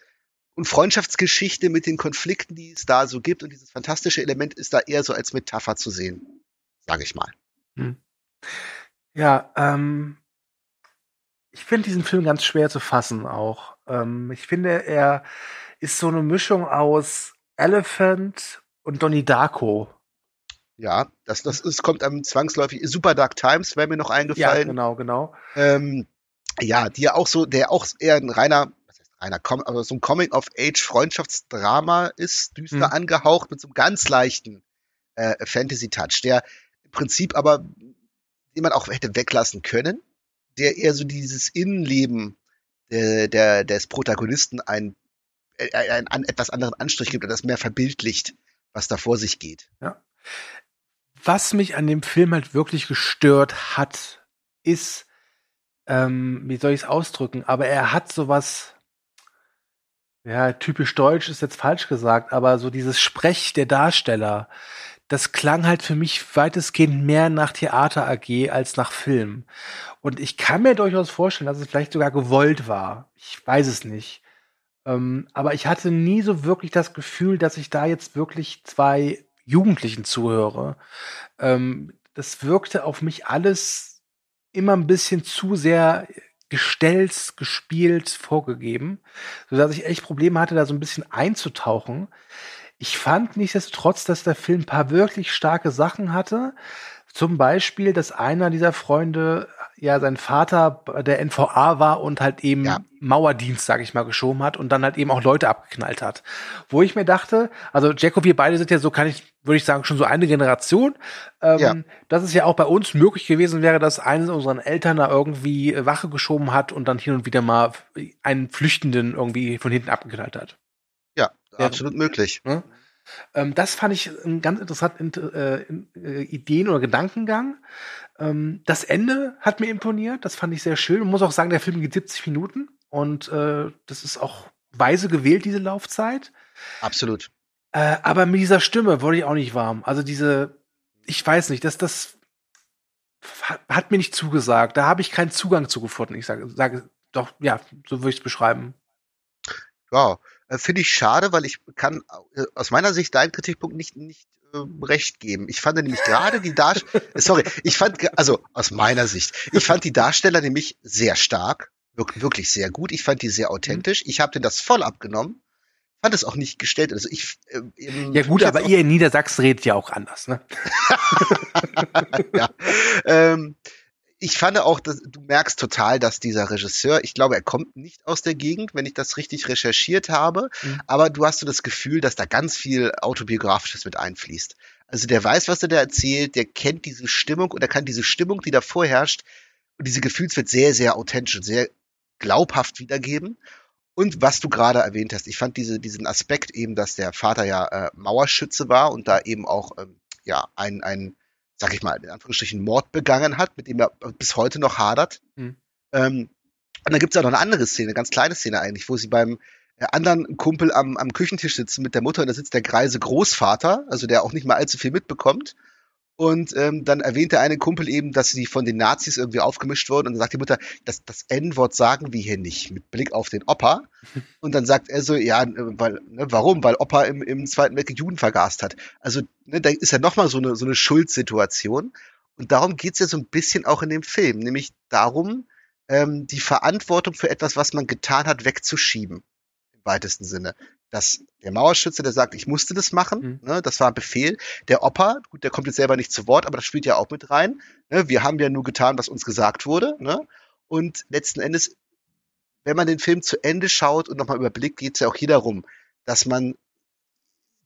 und Freundschaftsgeschichte mit den Konflikten, die es da so gibt. Und dieses fantastische Element ist da eher so als Metapher zu sehen, sage ich mal. Ja, ähm, ich finde diesen Film ganz schwer zu fassen auch. Ähm, ich finde, er ist so eine Mischung aus Elephant und Donnie Darko. Ja, das, das ist, kommt einem zwangsläufig. Super Dark Times wäre mir noch Ja, eingefallen. genau, genau. Ähm, ja, die ja auch so, der auch eher ein reiner, was heißt reiner, aber so ein Coming-of-Age-Freundschaftsdrama ist, düster Mhm. angehaucht mit so einem ganz leichten äh, Fantasy-Touch, der Prinzip aber, den man auch hätte weglassen können, der eher so dieses Innenleben der, der, des Protagonisten ein, äh, einen, einen etwas anderen Anstrich gibt und das mehr verbildlicht, was da vor sich geht. Was mich an dem Film halt wirklich gestört hat, ist, ähm, wie soll ich es ausdrücken, aber er hat sowas, ja, typisch deutsch ist jetzt falsch gesagt, aber so dieses Sprech der Darsteller, das klang halt für mich weitestgehend mehr nach Theater AG als nach Film. Und ich kann mir durchaus vorstellen, dass es vielleicht sogar gewollt war. Ich weiß es nicht. Ähm, aber ich hatte nie so wirklich das Gefühl, dass ich da jetzt wirklich zwei Jugendlichen zuhöre. Ähm, das wirkte auf mich alles immer ein bisschen zu sehr gestellt, gespielt, vorgegeben, sodass ich echt Probleme hatte, da so ein bisschen einzutauchen. Ich fand nichtsdestotrotz, dass der Film ein paar wirklich starke Sachen hatte. Zum Beispiel, dass einer dieser Freunde ja sein Vater der NVA war und halt eben Ja. Mauerdienst, sag ich mal, geschoben hat und dann halt eben auch Leute abgeknallt hat. Wo ich mir dachte, also Jacko, wir beide sind ja so, kann ich, würde ich sagen, schon so eine Generation. Ähm, Ja. Dass es ja auch bei uns möglich gewesen wäre, dass eines unserer Eltern da irgendwie Wache geschoben hat und dann hin und wieder mal einen Flüchtenden irgendwie von hinten abgeknallt hat. Ja, absolut möglich. Ne? Ähm, das fand ich einen ganz interessanten äh, in- äh, Ideen- oder Gedankengang. Ähm, das Ende hat mir imponiert, das fand ich sehr schön. Man muss auch sagen, der Film geht 70 Minuten und äh, das ist auch weise gewählt, diese Laufzeit. Absolut. Äh, aber mit dieser Stimme wurde ich auch nicht warm. Also diese, ich weiß nicht, das, das hat, hat mir nicht zugesagt. Da habe ich keinen Zugang zu gefunden. Ich sage, sage doch, ja, so würde ich es beschreiben. Ja, äh, finde ich schade, weil ich kann äh, aus meiner Sicht deinen Kritikpunkt nicht, nicht äh, recht geben. Ich fand nämlich gerade die Darsteller, sorry, ich fand, also aus meiner Sicht, ich fand die Darsteller nämlich sehr stark, wirklich, wirklich sehr gut. Ich fand die sehr authentisch. Ich habe denen das voll abgenommen. Fand es auch nicht gestellt. Also ich, äh, im- Ja gut, aber ihr in Niedersachsen redet ja auch anders, ne? ja. ähm, ich fand auch, dass, du merkst total, dass dieser Regisseur, ich glaube, er kommt nicht aus der Gegend, wenn ich das richtig recherchiert habe, Mhm. aber du hast so das Gefühl, dass da ganz viel Autobiografisches mit einfließt. Also der weiß, was er da erzählt, der kennt diese Stimmung und er kann diese Stimmung, die da vorherrscht, und diese Gefühlswelt sehr, sehr authentisch und sehr glaubhaft wiedergeben. Und was du gerade erwähnt hast, ich fand diese, diesen Aspekt eben, dass der Vater ja äh, Mauerschütze war und da eben auch ähm, ja ein, ein, sag ich mal, in Anführungsstrichen Mord begangen hat, mit dem er bis heute noch hadert. Mhm. Ähm, Und dann gibt's auch noch eine andere Szene, eine ganz kleine Szene eigentlich, wo sie beim äh, anderen Kumpel am, am Küchentisch sitzen mit der Mutter und da sitzt der greise Großvater, also der auch nicht mal allzu viel mitbekommt. Und ähm, dann erwähnt der eine Kumpel eben, dass sie von den Nazis irgendwie aufgemischt wurden. Und dann sagt die Mutter, das, das N-Wort sagen wir hier nicht, mit Blick auf den Opa. Und dann sagt er so, ja, weil, ne, warum? Weil Opa im, im Zweiten Weltkrieg Juden vergast hat. Also ne, da ist ja nochmal so eine, so eine Schuldsituation. Und darum geht's ja so ein bisschen auch in dem Film, nämlich darum, ähm, die Verantwortung für etwas, was man getan hat, wegzuschieben. Im weitesten Sinne. Dass der Mauerschütze, der sagt, ich musste das machen, Mhm. ne, das war ein Befehl. Der Opa, gut, der kommt jetzt selber nicht zu Wort, aber das spielt ja auch mit rein. Ne? Wir haben ja nur getan, was uns gesagt wurde. Ne? Und letzten Endes, wenn man den Film zu Ende schaut und nochmal überblickt, geht's ja auch hier darum, dass man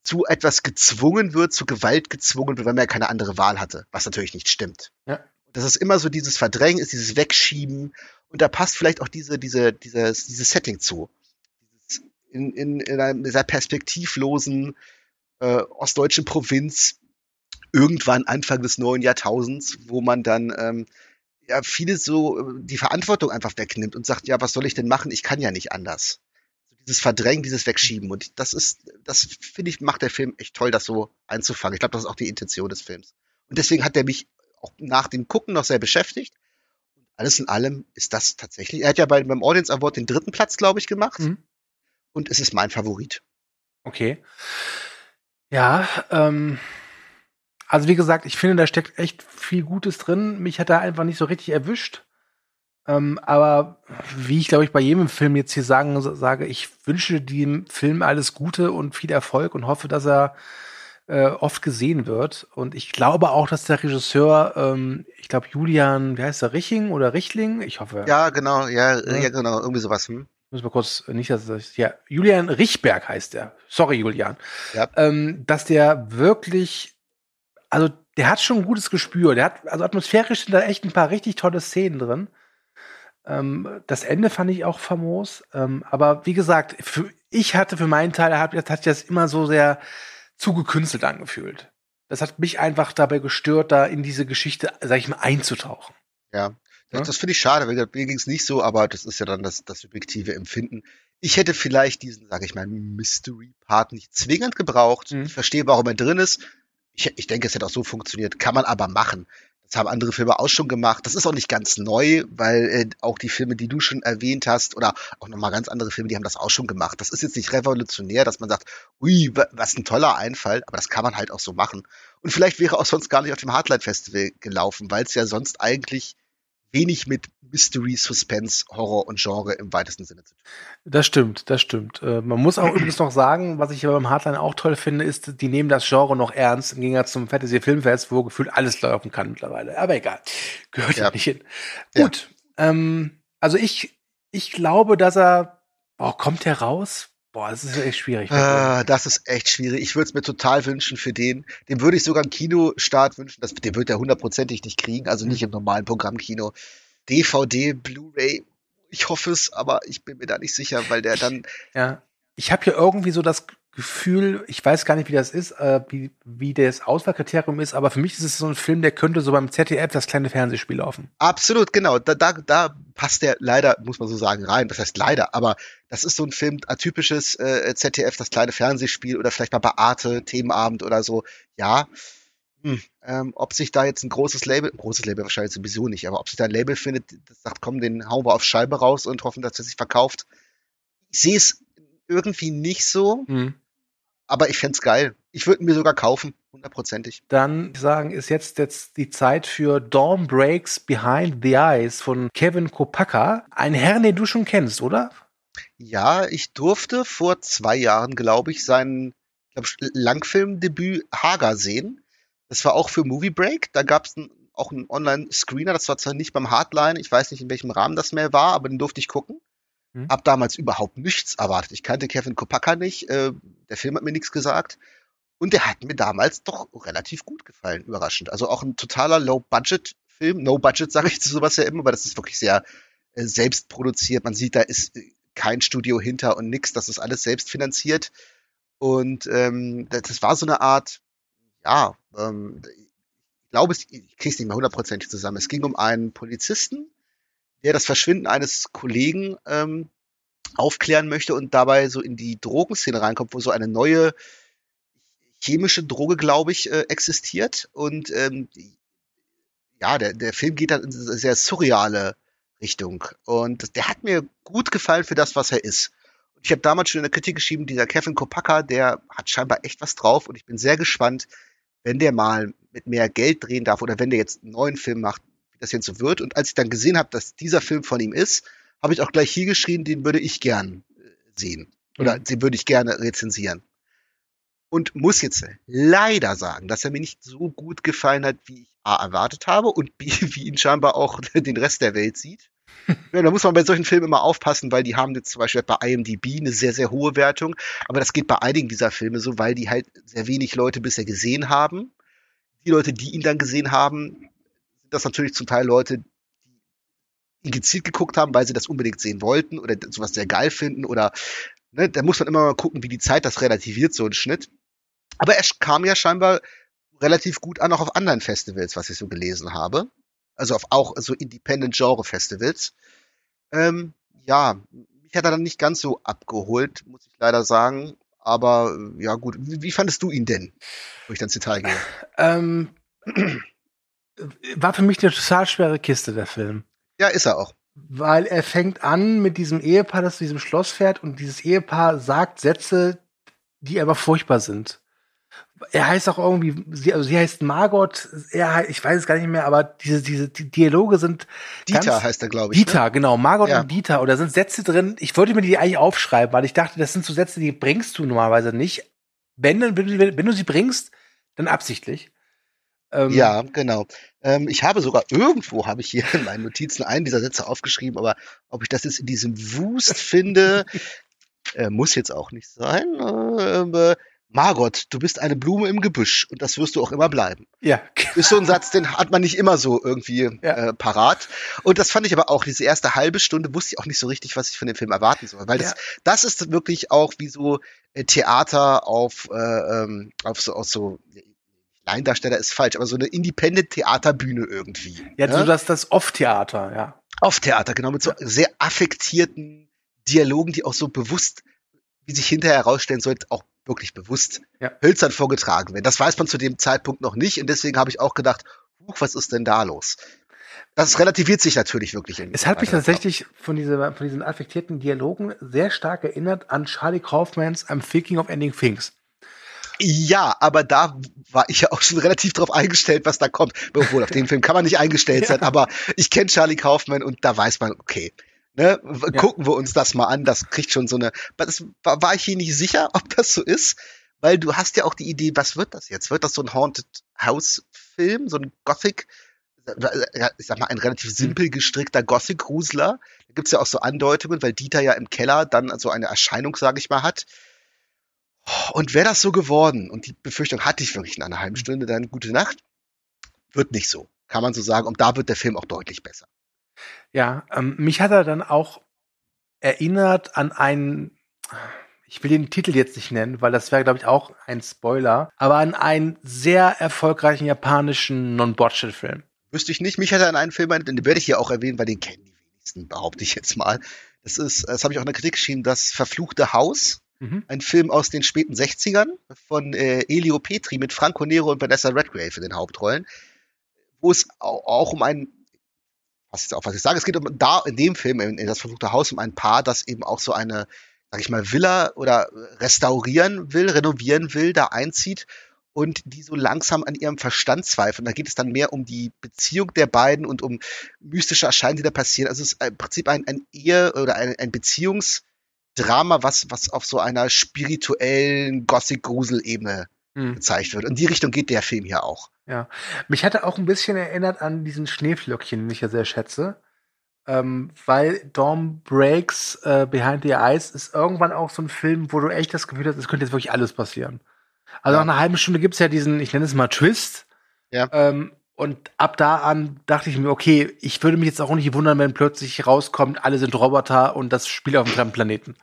zu etwas gezwungen wird, zu Gewalt gezwungen wird, weil man ja keine andere Wahl hatte, was natürlich nicht stimmt. Ja. Das ist immer so dieses Verdrängen, ist dieses Wegschieben und da passt vielleicht auch diese, diese, dieses, dieses Setting zu. In, in, in einer dieser perspektivlosen äh, ostdeutschen Provinz irgendwann Anfang des neuen Jahrtausends, wo man dann ähm, ja vieles so äh, die Verantwortung einfach wegnimmt und sagt, ja, was soll ich denn machen? Ich kann ja nicht anders. Dieses Verdrängen, dieses Wegschieben. Und das ist, das finde ich, macht der Film echt toll, das so einzufangen. Ich glaube, das ist auch die Intention des Films. Und deswegen hat er mich auch nach dem Gucken noch sehr beschäftigt. Alles in allem ist das tatsächlich. Er hat ja bei, beim Audience Award den dritten Platz, glaube ich, gemacht. Mhm. Und es ist mein Favorit. Okay. Ja, ähm, also wie gesagt, ich finde, da steckt echt viel Gutes drin. Mich hat er einfach nicht so richtig erwischt. Ähm, aber wie ich, glaube ich, bei jedem Film jetzt hier sagen, sage, ich wünsche dem Film alles Gute und viel Erfolg und hoffe, dass er äh, oft gesehen wird. Und ich glaube auch, dass der Regisseur, ähm, ich glaube, Julian, wie heißt der, Riching oder Richtling? Ich hoffe. Ja, genau, ja, Ja. ja, genau, irgendwie sowas. Hm? Müssen wir kurz, nicht, dass das, ja, Julian Richberg heißt der. Sorry, Julian. Ja. Ähm, dass der wirklich, also der hat schon ein gutes Gespür. Der hat, also atmosphärisch sind da echt ein paar richtig tolle Szenen drin. Ähm, das Ende fand ich auch famos. Ähm, aber wie gesagt, für, ich hatte für meinen Teil, hat, hat sich das immer so sehr zugekünstelt angefühlt. Das hat mich einfach dabei gestört, da in diese Geschichte, sag ich mal, einzutauchen. Ja, das, das finde ich schade. Gesagt, Mir ging es nicht so, aber das ist ja dann das, das subjektive Empfinden. Ich hätte vielleicht diesen, sage ich mal, Mystery-Part nicht zwingend gebraucht. Mhm. Ich verstehe, warum er drin ist. Ich, ich denke, es hätte auch so funktioniert. Kann man aber machen. Das haben andere Filme auch schon gemacht. Das ist auch nicht ganz neu, weil äh, auch die Filme, die du schon erwähnt hast, oder auch nochmal ganz andere Filme, die haben das auch schon gemacht. Das ist jetzt nicht revolutionär, dass man sagt, ui, wa- was ein toller Einfall, aber das kann man halt auch so machen. Und vielleicht wäre auch sonst gar nicht auf dem Hardlight Festival gelaufen, weil es ja sonst eigentlich wenig mit Mystery, Suspense, Horror und Genre im weitesten Sinne zu tun Das stimmt, das stimmt. Äh, man muss auch übrigens noch sagen, was ich aber beim Hardline auch toll finde, ist, die nehmen das Genre noch ernst, im Gegensatz zum Fantasy Filmfest, wo gefühlt alles laufen kann mittlerweile. Aber egal. Gehört ja, Ja. nicht hin. Ja. Gut. Ähm, also ich, ich glaube, dass er, boah, kommt er raus? Boah, das ist echt schwierig. Ah, das ist echt schwierig. Ich würde es mir total wünschen für den. Dem würde ich sogar einen Kinostart wünschen. Das, den wird er hundertprozentig nicht kriegen, also nicht im normalen Programmkino. DVD, Blu-ray, ich hoffe es, aber ich bin mir da nicht sicher, weil der dann, Ja. Ich habe hier irgendwie so das Gefühl, ich weiß gar nicht, wie das ist, äh, wie, wie das Auswahlkriterium ist, aber für mich ist es so ein Film, der könnte so beim ZDF das kleine Fernsehspiel laufen. absolut, genau, da, da, da passt der leider, muss man so sagen, rein. Das heißt leider, aber das ist so ein Film, atypisches äh, ZDF, das kleine Fernsehspiel oder vielleicht mal bei Arte, Themenabend oder so. Ja, hm, ähm, ob sich da jetzt ein großes Label, großes Label wahrscheinlich sowieso nicht, aber ob sich da ein Label findet, das sagt, komm, den hauen wir auf Scheibe raus und hoffen, dass er sich verkauft. Ich sehe es irgendwie nicht so, Mhm. Aber ich fänd's geil. Ich würde mir sogar kaufen, hundertprozentig. Dann sagen, ist jetzt, jetzt die Zeit für Dawn Breaks Behind the Eyes von Kevin Kopacka. Ein Herrn, den du schon kennst, oder? Ja, ich durfte vor zwei Jahren, glaube ich, sein glaub, Langfilmdebüt Hager sehen. Das war auch für Movie Break. Da gab es auch einen Online-Screener. Das war zwar nicht beim Hardline, ich weiß nicht, in welchem Rahmen das mehr war, aber den durfte ich gucken. Hm. Hab damals überhaupt nichts erwartet. Ich kannte Kevin Kopacka nicht. Äh, der Film hat mir nichts gesagt. Und der hat mir damals doch relativ gut gefallen, überraschend. Also auch ein totaler Low-Budget-Film. No-Budget sage ich zu sowas ja immer, weil das ist wirklich sehr äh, selbst produziert. Man sieht, da ist äh, kein Studio hinter und nix. Das ist alles selbst finanziert. Und ähm, das, war so eine Art, ja, ähm, ich glaube, es- ich krieg's nicht mehr hundertprozentig zusammen. Es ging um einen Polizisten, der das Verschwinden eines Kollegen ähm, aufklären möchte und dabei so in die Drogenszene reinkommt, wo so eine neue chemische Droge, glaube ich, äh, existiert. Und ähm, ja, der, der Film geht dann in eine sehr surreale Richtung. Und der hat mir gut gefallen für das, was er ist. Und ich habe damals schon in der Kritik geschrieben, dieser Kevin Kopaka, der hat scheinbar echt was drauf und ich bin sehr gespannt, wenn der mal mit mehr Geld drehen darf oder wenn der jetzt einen neuen Film macht, das jetzt so wird. Und als ich dann gesehen habe, dass dieser Film von ihm ist, habe ich auch gleich hier geschrieben, den würde ich gern äh, sehen. Oder mhm. den würde ich gerne rezensieren. Und muss jetzt leider sagen, dass er mir nicht so gut gefallen hat, wie ich A erwartet habe und B, wie ihn scheinbar auch den Rest der Welt sieht. Ja, da muss man bei solchen Filmen immer aufpassen, weil die haben jetzt zum Beispiel bei IMDb eine sehr, sehr hohe Wertung. Aber das geht bei einigen dieser Filme so, weil die halt sehr wenig Leute bisher gesehen haben. Die Leute, die ihn dann gesehen haben, das natürlich zum Teil Leute, ihn gezielt geguckt haben, weil sie das unbedingt sehen wollten oder sowas sehr geil finden oder ne, da muss man immer mal gucken, wie die Zeit das relativiert, so ein Schnitt. Aber er kam ja scheinbar relativ gut an, auch auf anderen Festivals, was ich so gelesen habe. Also auf auch so Independent-Genre-Festivals. Ähm, ja, mich hat er dann nicht ganz so abgeholt, muss ich leider sagen. Aber ja gut, wie, wie fandest du ihn denn, wo ich dann ins Detail gehe? Ähm, war für mich eine total schwere Kiste, der Film. Ja, ist er auch. Weil er fängt an mit diesem Ehepaar, das zu diesem Schloss fährt und dieses Ehepaar sagt Sätze, die aber furchtbar sind er heißt auch irgendwie, sie, also sie heißt Margot, er, ich weiß es gar nicht mehr, aber diese, diese die Dialoge sind. Dieter heißt er, glaube ich. Dieter, ne? genau, Margot ja. und Dieter. Oder sind Sätze drin, ich wollte mir die eigentlich aufschreiben, weil ich dachte, das sind so Sätze, die bringst du normalerweise nicht. Wenn, wenn, wenn du sie bringst, dann absichtlich. Ähm, ja, genau. Ähm, ich habe sogar irgendwo, habe ich hier in meinen Notizen einen dieser Sätze aufgeschrieben, aber ob ich das jetzt in diesem Wust finde, äh, muss jetzt auch nicht sein. Äh, Margot, du bist eine Blume im Gebüsch und das wirst du auch immer bleiben. Ja. Ist so ein Satz, den hat man nicht immer so irgendwie ja. äh, parat. Und das fand ich aber auch, diese erste halbe Stunde wusste ich auch nicht so richtig, was ich von dem Film erwarten soll. Weil ja. das, das ist wirklich auch wie so äh, Theater auf, äh, ähm, auf so, auf so Laiendarsteller ist falsch, aber so eine Independent-Theaterbühne irgendwie. Ja, ne? so das, das Off-Theater, ja. Off-Theater, genau, mit so sehr affektierten Dialogen, die auch so bewusst, wie sich hinterher herausstellen sollte, auch wirklich bewusst ja. hölzern vorgetragen werden. Das weiß man zu dem Zeitpunkt noch nicht und deswegen habe ich auch gedacht, huch, was ist denn da los? Das relativiert sich natürlich wirklich. Es hat mich tatsächlich von, dieser, von diesen affektierten Dialogen sehr stark erinnert an Charlie Kaufmans I'm Thinking of Ending Things. Ja, aber da war ich ja auch schon relativ drauf eingestellt, was da kommt. Obwohl, auf den Film kann man nicht eingestellt sein, aber ich kenne Charlie Kaufman und da weiß man, okay, Ne? Ja. Gucken wir uns das mal an. Das kriegt schon so eine. Das war, war ich hier nicht sicher, ob das so ist, weil du hast ja auch die Idee, was wird das jetzt? Wird das so ein Haunted House Film, so ein Gothic? Ich sag mal, ein relativ hm. simpel gestrickter Gothic-Grusler. Da gibt's ja auch so Andeutungen, weil Dieter ja im Keller dann so eine Erscheinung, sage ich mal, hat. Und wäre das so geworden, und die Befürchtung hatte ich wirklich in einer halben Stunde, dann gute Nacht, wird nicht so, kann man so sagen. Und da wird der Film auch deutlich besser. Ja, ähm, mich hat er dann auch erinnert an einen, ich will den Titel jetzt nicht nennen, weil das wäre, glaube ich, auch ein Spoiler, aber an einen sehr erfolgreichen japanischen Non-Botchet-Film. Wüsste ich nicht. Mich hat er an einen Film erinnert, den werde ich hier auch erwähnen, weil den kennen die wenigsten, behaupte ich jetzt mal. Das ist, das habe ich auch in der Kritik geschrieben, das verfluchte Haus. Mhm. Ein Film aus den späten 60ern von äh, Elio Petri mit Franco Nero und Vanessa Redgrave in den Hauptrollen, wo es auch um einen was ist auch, was ich sage, es geht um da in dem Film, in, in das verfluchte Haus, um ein Paar, das eben auch so eine, sag ich mal, Villa oder restaurieren will, renovieren will, da einzieht und die so langsam an ihrem Verstand zweifeln. Da geht es dann mehr um die Beziehung der beiden und um mystische Erscheinungen, die da passieren. Also es ist im Prinzip ein, ein Ehe- oder ein, ein Beziehungsdrama, was, was auf so einer spirituellen Gothic-Grusel-Ebene hm. gezeigt wird. Und in die Richtung geht der Film hier auch. Ja, mich hatte auch ein bisschen erinnert an diesen Schneeflöckchen, den ich ja sehr schätze. Ähm, weil Dawn Breaks äh, Behind the Eyes ist irgendwann auch so ein Film, wo du echt das Gefühl hast, es könnte jetzt wirklich alles passieren. Also ja. nach einer halben Stunde gibt's ja diesen, ich nenne es mal Twist. Ja. Ähm, und ab da an dachte ich mir, okay, ich würde mich jetzt auch nicht wundern, wenn plötzlich rauskommt, alle sind Roboter und das spielt auf einem fremden Planeten.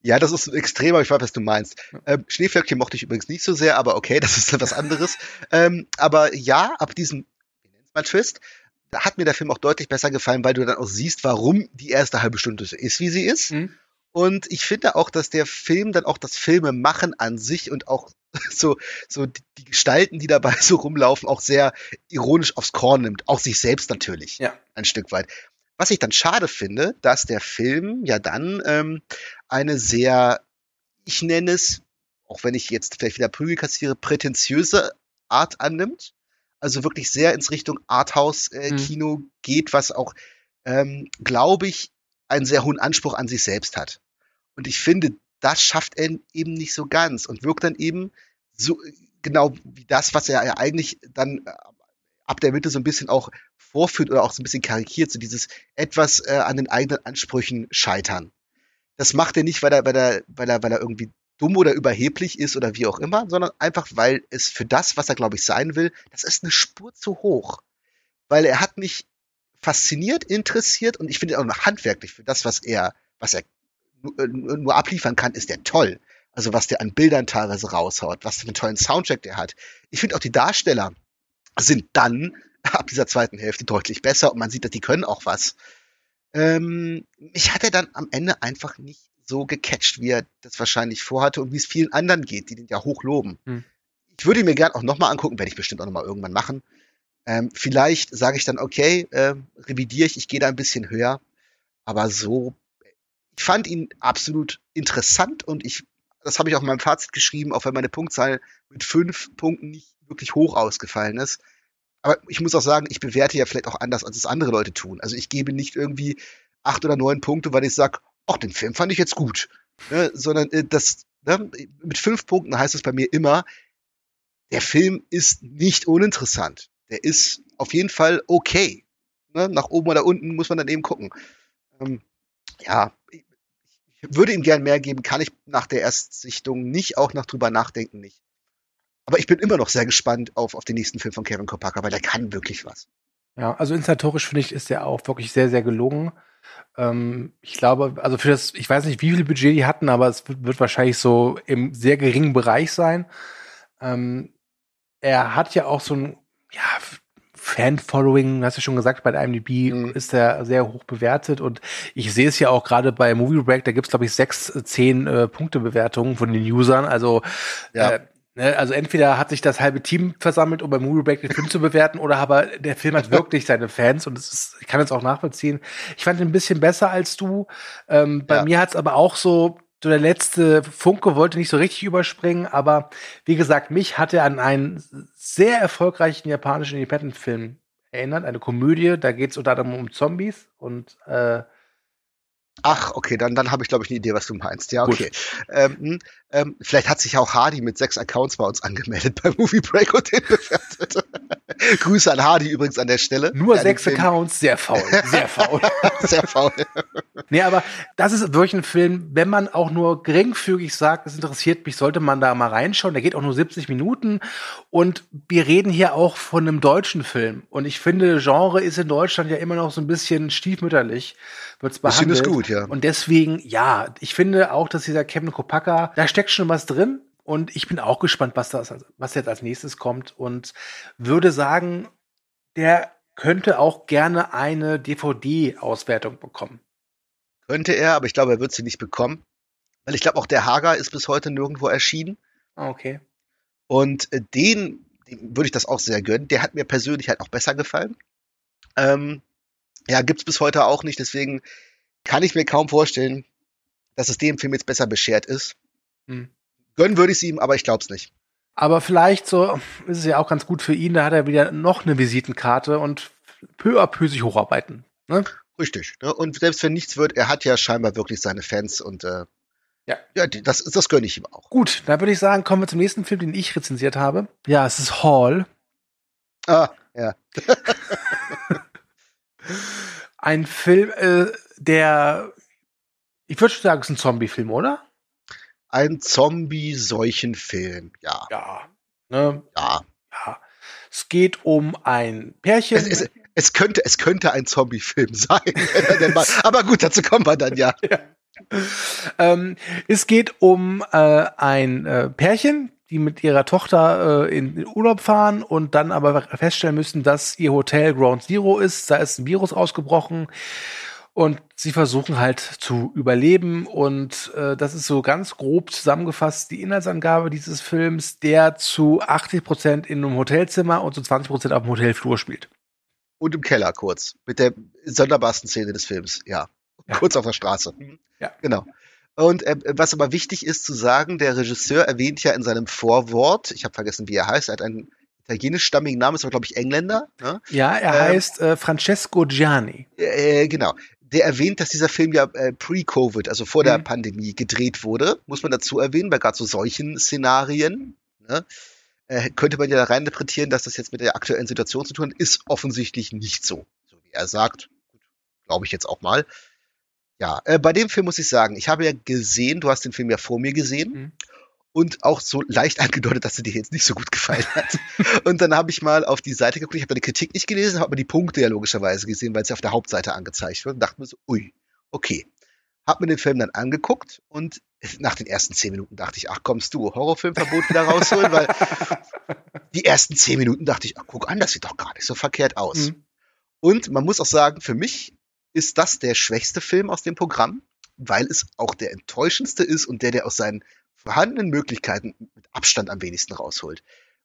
Ja, das ist extrem, aber ich weiß, was du meinst. Ähm, Schneeflöckchen mochte ich übrigens nicht so sehr, aber okay, das ist etwas anderes. ähm, aber ja, ab diesem, wie nennt mal Twist, da hat mir der Film auch deutlich besser gefallen, weil du dann auch siehst, warum die erste halbe Stunde so ist, wie sie ist. Mhm. Und ich finde auch, dass der Film dann auch das Filme machen an sich und auch so, so die Gestalten, die dabei so rumlaufen, auch sehr ironisch aufs Korn nimmt. Auch sich selbst natürlich. Ja. Ein Stück weit. Was ich dann schade finde, dass der Film ja dann ähm, eine sehr, ich nenne es, auch wenn ich jetzt vielleicht wieder Prügel kassiere, prätentiöse Art annimmt. Also wirklich sehr ins Richtung Arthouse-Kino Mhm. geht, was auch, ähm, glaube ich, einen sehr hohen Anspruch an sich selbst hat. Und ich finde, das schafft er eben nicht so ganz und wirkt dann eben so genau wie das, was er ja eigentlich dann äh, ab der Mitte so ein bisschen auch vorführt oder auch so ein bisschen karikiert, so dieses etwas äh, an den eigenen Ansprüchen scheitern. Das macht er nicht, weil er, weil er, weil er, weil er irgendwie dumm oder überheblich ist oder wie auch immer, sondern einfach, weil es für das, was er, glaube ich, sein will, das ist eine Spur zu hoch. Weil er hat mich fasziniert, interessiert und ich finde auch noch handwerklich für das, was er, was er nur, äh, nur abliefern kann, ist der toll. Also was der an Bildern teilweise raushaut, was für einen tollen Soundtrack der hat. Ich finde auch die Darsteller sind dann ab dieser zweiten Hälfte deutlich besser und man sieht, dass die können auch was. Ähm, mich hat er dann am Ende einfach nicht so gecatcht, wie er das wahrscheinlich vorhatte und wie es vielen anderen geht, die den ja hoch loben. Hm. Ich würde ihn mir gern auch nochmal angucken, werde ich bestimmt auch nochmal irgendwann machen. Ähm, vielleicht sage ich dann, okay, äh, revidiere ich, ich gehe da ein bisschen höher. Aber so, ich fand ihn absolut interessant und ich, das habe ich auch in meinem Fazit geschrieben, auch wenn meine Punktzahl mit fünf Punkten nicht wirklich hoch ausgefallen ist. Aber ich muss auch sagen, ich bewerte ja vielleicht auch anders, als es andere Leute tun. Also ich gebe nicht irgendwie acht oder neun Punkte, weil ich sage, ach, den Film fand ich jetzt gut. Ne? Sondern äh, das, ne? mit fünf Punkten heißt es bei mir immer, der Film ist nicht uninteressant. Der ist auf jeden Fall okay. Ne? Nach oben oder unten muss man dann eben gucken. Ähm, ja, würde ihm gern mehr geben, kann ich nach der Erstsichtung nicht, auch nach drüber nachdenken nicht. Aber ich bin immer noch sehr gespannt auf, auf den nächsten Film von Kevin Kopaka, weil der kann wirklich was. Ja, also inszenatorisch finde ich, ist der auch wirklich sehr, sehr gelungen. Ähm, ich glaube, also für das, ich weiß nicht, wie viel Budget die hatten, aber es wird, wird wahrscheinlich so im sehr geringen Bereich sein. Ähm, er hat ja auch so ein, ja, Fan-Following, hast du schon gesagt, bei der IMDb Mhm. ist er sehr hoch bewertet und ich sehe es ja auch gerade bei Movie Break, da gibt's glaube ich sechs, äh, zehn äh, Punkte Bewertungen von den Usern, also Ja. äh, ne, also entweder hat sich das halbe Team versammelt, um bei Movie Break den Film zu bewerten, oder aber der Film hat wirklich seine Fans und es ist, ich kann es auch nachvollziehen. Ich fand ihn ein bisschen besser als du. Ähm, bei Ja. mir hat's aber auch so, so der letzte Funke wollte nicht so richtig überspringen, aber wie gesagt, mich hat er an einen sehr erfolgreichen japanischen Independent-Film erinnert, eine Komödie, da geht's unter anderem um Zombies und äh, Ach, okay, dann, dann habe ich, glaube ich, eine Idee, was du meinst. Ja, okay. Ähm, hm, ähm, vielleicht hat sich auch Hardy mit sechs Accounts bei uns angemeldet bei Movie Break und den bewertet. Grüße an Hardy übrigens an der Stelle. nur Ja, sechs Accounts, sehr faul, sehr faul. Sehr faul. Nee, aber das ist wirklich ein Film, wenn man auch nur geringfügig sagt, es interessiert mich, sollte man da mal reinschauen. Der geht auch nur 70 Minuten und wir reden hier auch von einem deutschen Film. Und ich finde, Genre ist in Deutschland ja immer noch so ein bisschen stiefmütterlich, wird's Bisschen behandelt. ist gut, ja. Und deswegen, ja, ich finde auch, dass dieser Kevin Kopaka, da steckt schon was drin. Und ich bin auch gespannt, was das, was jetzt als nächstes kommt und würde sagen, der könnte auch gerne eine DVD-Auswertung bekommen. Könnte er, aber ich glaube, er wird sie nicht bekommen. Weil ich glaube, auch der Hager ist bis heute nirgendwo erschienen. Ah, Okay. Und äh, den, dem würde ich das auch sehr gönnen. Der hat mir persönlich halt auch besser gefallen. Ähm, ja, gibt's bis heute auch nicht. Deswegen kann ich mir kaum vorstellen, dass es dem Film jetzt besser beschert ist. Hm. Gönnen würde ich es ihm, aber ich glaube es nicht. Aber vielleicht so ist es ja auch ganz gut für ihn, da hat er wieder noch eine Visitenkarte und peu à peu sich hocharbeiten. Ne? Richtig. Ne? Und selbst wenn nichts wird, er hat ja scheinbar wirklich seine Fans und äh, Ja. ja das, das gönne ich ihm auch. Gut, dann würde ich sagen, kommen wir zum nächsten Film, den ich rezensiert habe. Ja, es ist Hall. Ah, ja. Ein Film, äh, der, ich würde schon sagen, es ist ein Zombie-Film, oder? Ein Zombie-Seuchenfilm. Ja, Ja. Ne? ja. Ja. Es geht um ein Pärchen. Es, es, es, könnte, es könnte ein Zombie-Film sein. mal- aber gut, dazu kommen wir dann ja. ähm, es geht um äh, ein äh, Pärchen, die die mit ihrer Tochter äh, in, in Urlaub fahren und dann aber feststellen müssen, dass ihr Hotel Ground Zero ist. Da ist ein Virus ausgebrochen und sie versuchen halt zu überleben. Und äh, das ist so ganz grob zusammengefasst die Inhaltsangabe dieses Films, der zu 80 Prozent in einem Hotelzimmer und zu 20 Prozent auf dem Hotelflur spielt. Und im Keller kurz. Mit der sonderbarsten Szene des Films, ja. Ja. Kurz auf der Straße. Ja. Genau. Und äh, was aber wichtig ist zu sagen, der Regisseur erwähnt ja in seinem Vorwort, ich habe vergessen, wie er heißt, er hat einen italienischstammigen Namen, ist aber, glaube ich, Engländer. Ne? Ja, er Ähm, heißt äh, Francesco Gianni. Äh, genau. Der erwähnt, dass dieser Film ja äh, pre-Covid, also vor der Mhm. Pandemie, gedreht wurde. Muss man dazu erwähnen, bei gerade so solchen Szenarien. Ne? Äh, könnte man ja da reininterpretieren, dass das jetzt mit der aktuellen Situation zu tun hat. Ist offensichtlich nicht so. So wie er sagt. Glaube ich jetzt auch mal. Ja, äh, bei dem Film muss ich sagen, ich habe ja gesehen, du hast den Film ja vor mir gesehen. Mhm. Und auch so leicht angedeutet, dass er dir jetzt nicht so gut gefallen hat. und dann habe ich mal auf die Seite geguckt, ich habe deine Kritik nicht gelesen, habe aber die Punkte ja logischerweise gesehen, weil ja auf der Hauptseite angezeigt wird und dachte mir so, ui, okay. Hab mir den Film dann angeguckt und nach den ersten zehn Minuten dachte ich, ach kommst du, Horrorfilmverbot wieder rausholen, weil die ersten zehn Minuten dachte ich, ach guck an, das sieht doch gar nicht so verkehrt aus. Mhm. Und man muss auch sagen, für mich ist das der schwächste Film aus dem Programm, weil es auch der enttäuschendste ist und der, der aus seinen vorhandenen Möglichkeiten mit Abstand am wenigsten rausholt.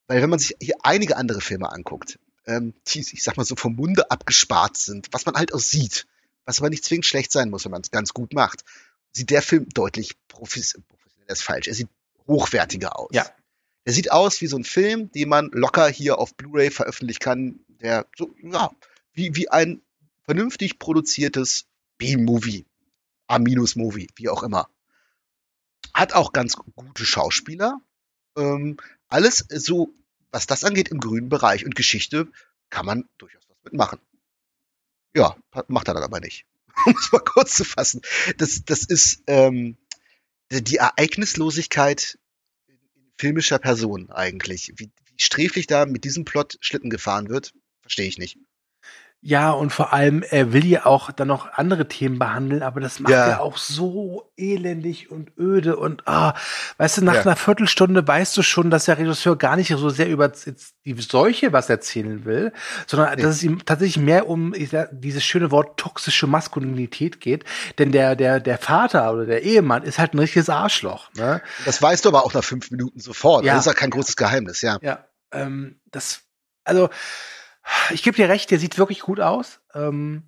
Weil wenn man sich hier einige andere Filme anguckt, ähm, die, ich sag mal so vom Munde abgespart sind, was man halt auch sieht, was aber nicht zwingend schlecht sein muss, wenn man es ganz gut macht, sieht der Film deutlich professionell ist falsch. Er sieht hochwertiger aus. Ja. Er sieht aus wie so ein Film, den man locker hier auf Blu-ray veröffentlichen kann, der so, ja, wie, wie ein vernünftig produziertes B-Movie, A-Movie, wie auch immer. Hat auch ganz gute Schauspieler. Ähm, alles so, was das angeht, im grünen Bereich. Und Geschichte kann man durchaus was mitmachen. Ja, macht er dann aber nicht. Um es mal kurz zu fassen. Das, das ist ähm, die Ereignislosigkeit filmischer Person eigentlich. Wie, wie sträflich da mit diesem Plot Schlitten gefahren wird, verstehe ich nicht. Ja, und vor allem, er will ja auch dann noch andere Themen behandeln, aber das macht Ja. er auch so elendig und öde und ah, weißt du, nach Ja. einer Viertelstunde weißt du schon, dass der Regisseur gar nicht so sehr über die Seuche was erzählen will, sondern Nee. dass es ihm tatsächlich mehr um sag, dieses schöne Wort toxische Maskulinität geht, denn der der der Vater oder der Ehemann ist halt ein richtiges Arschloch, ne? Das weißt du aber auch nach fünf Minuten sofort. Ja. Das ist ja kein großes Geheimnis, ja. Ja, ähm, das, also, ich gebe dir recht, der sieht wirklich gut aus. Ähm,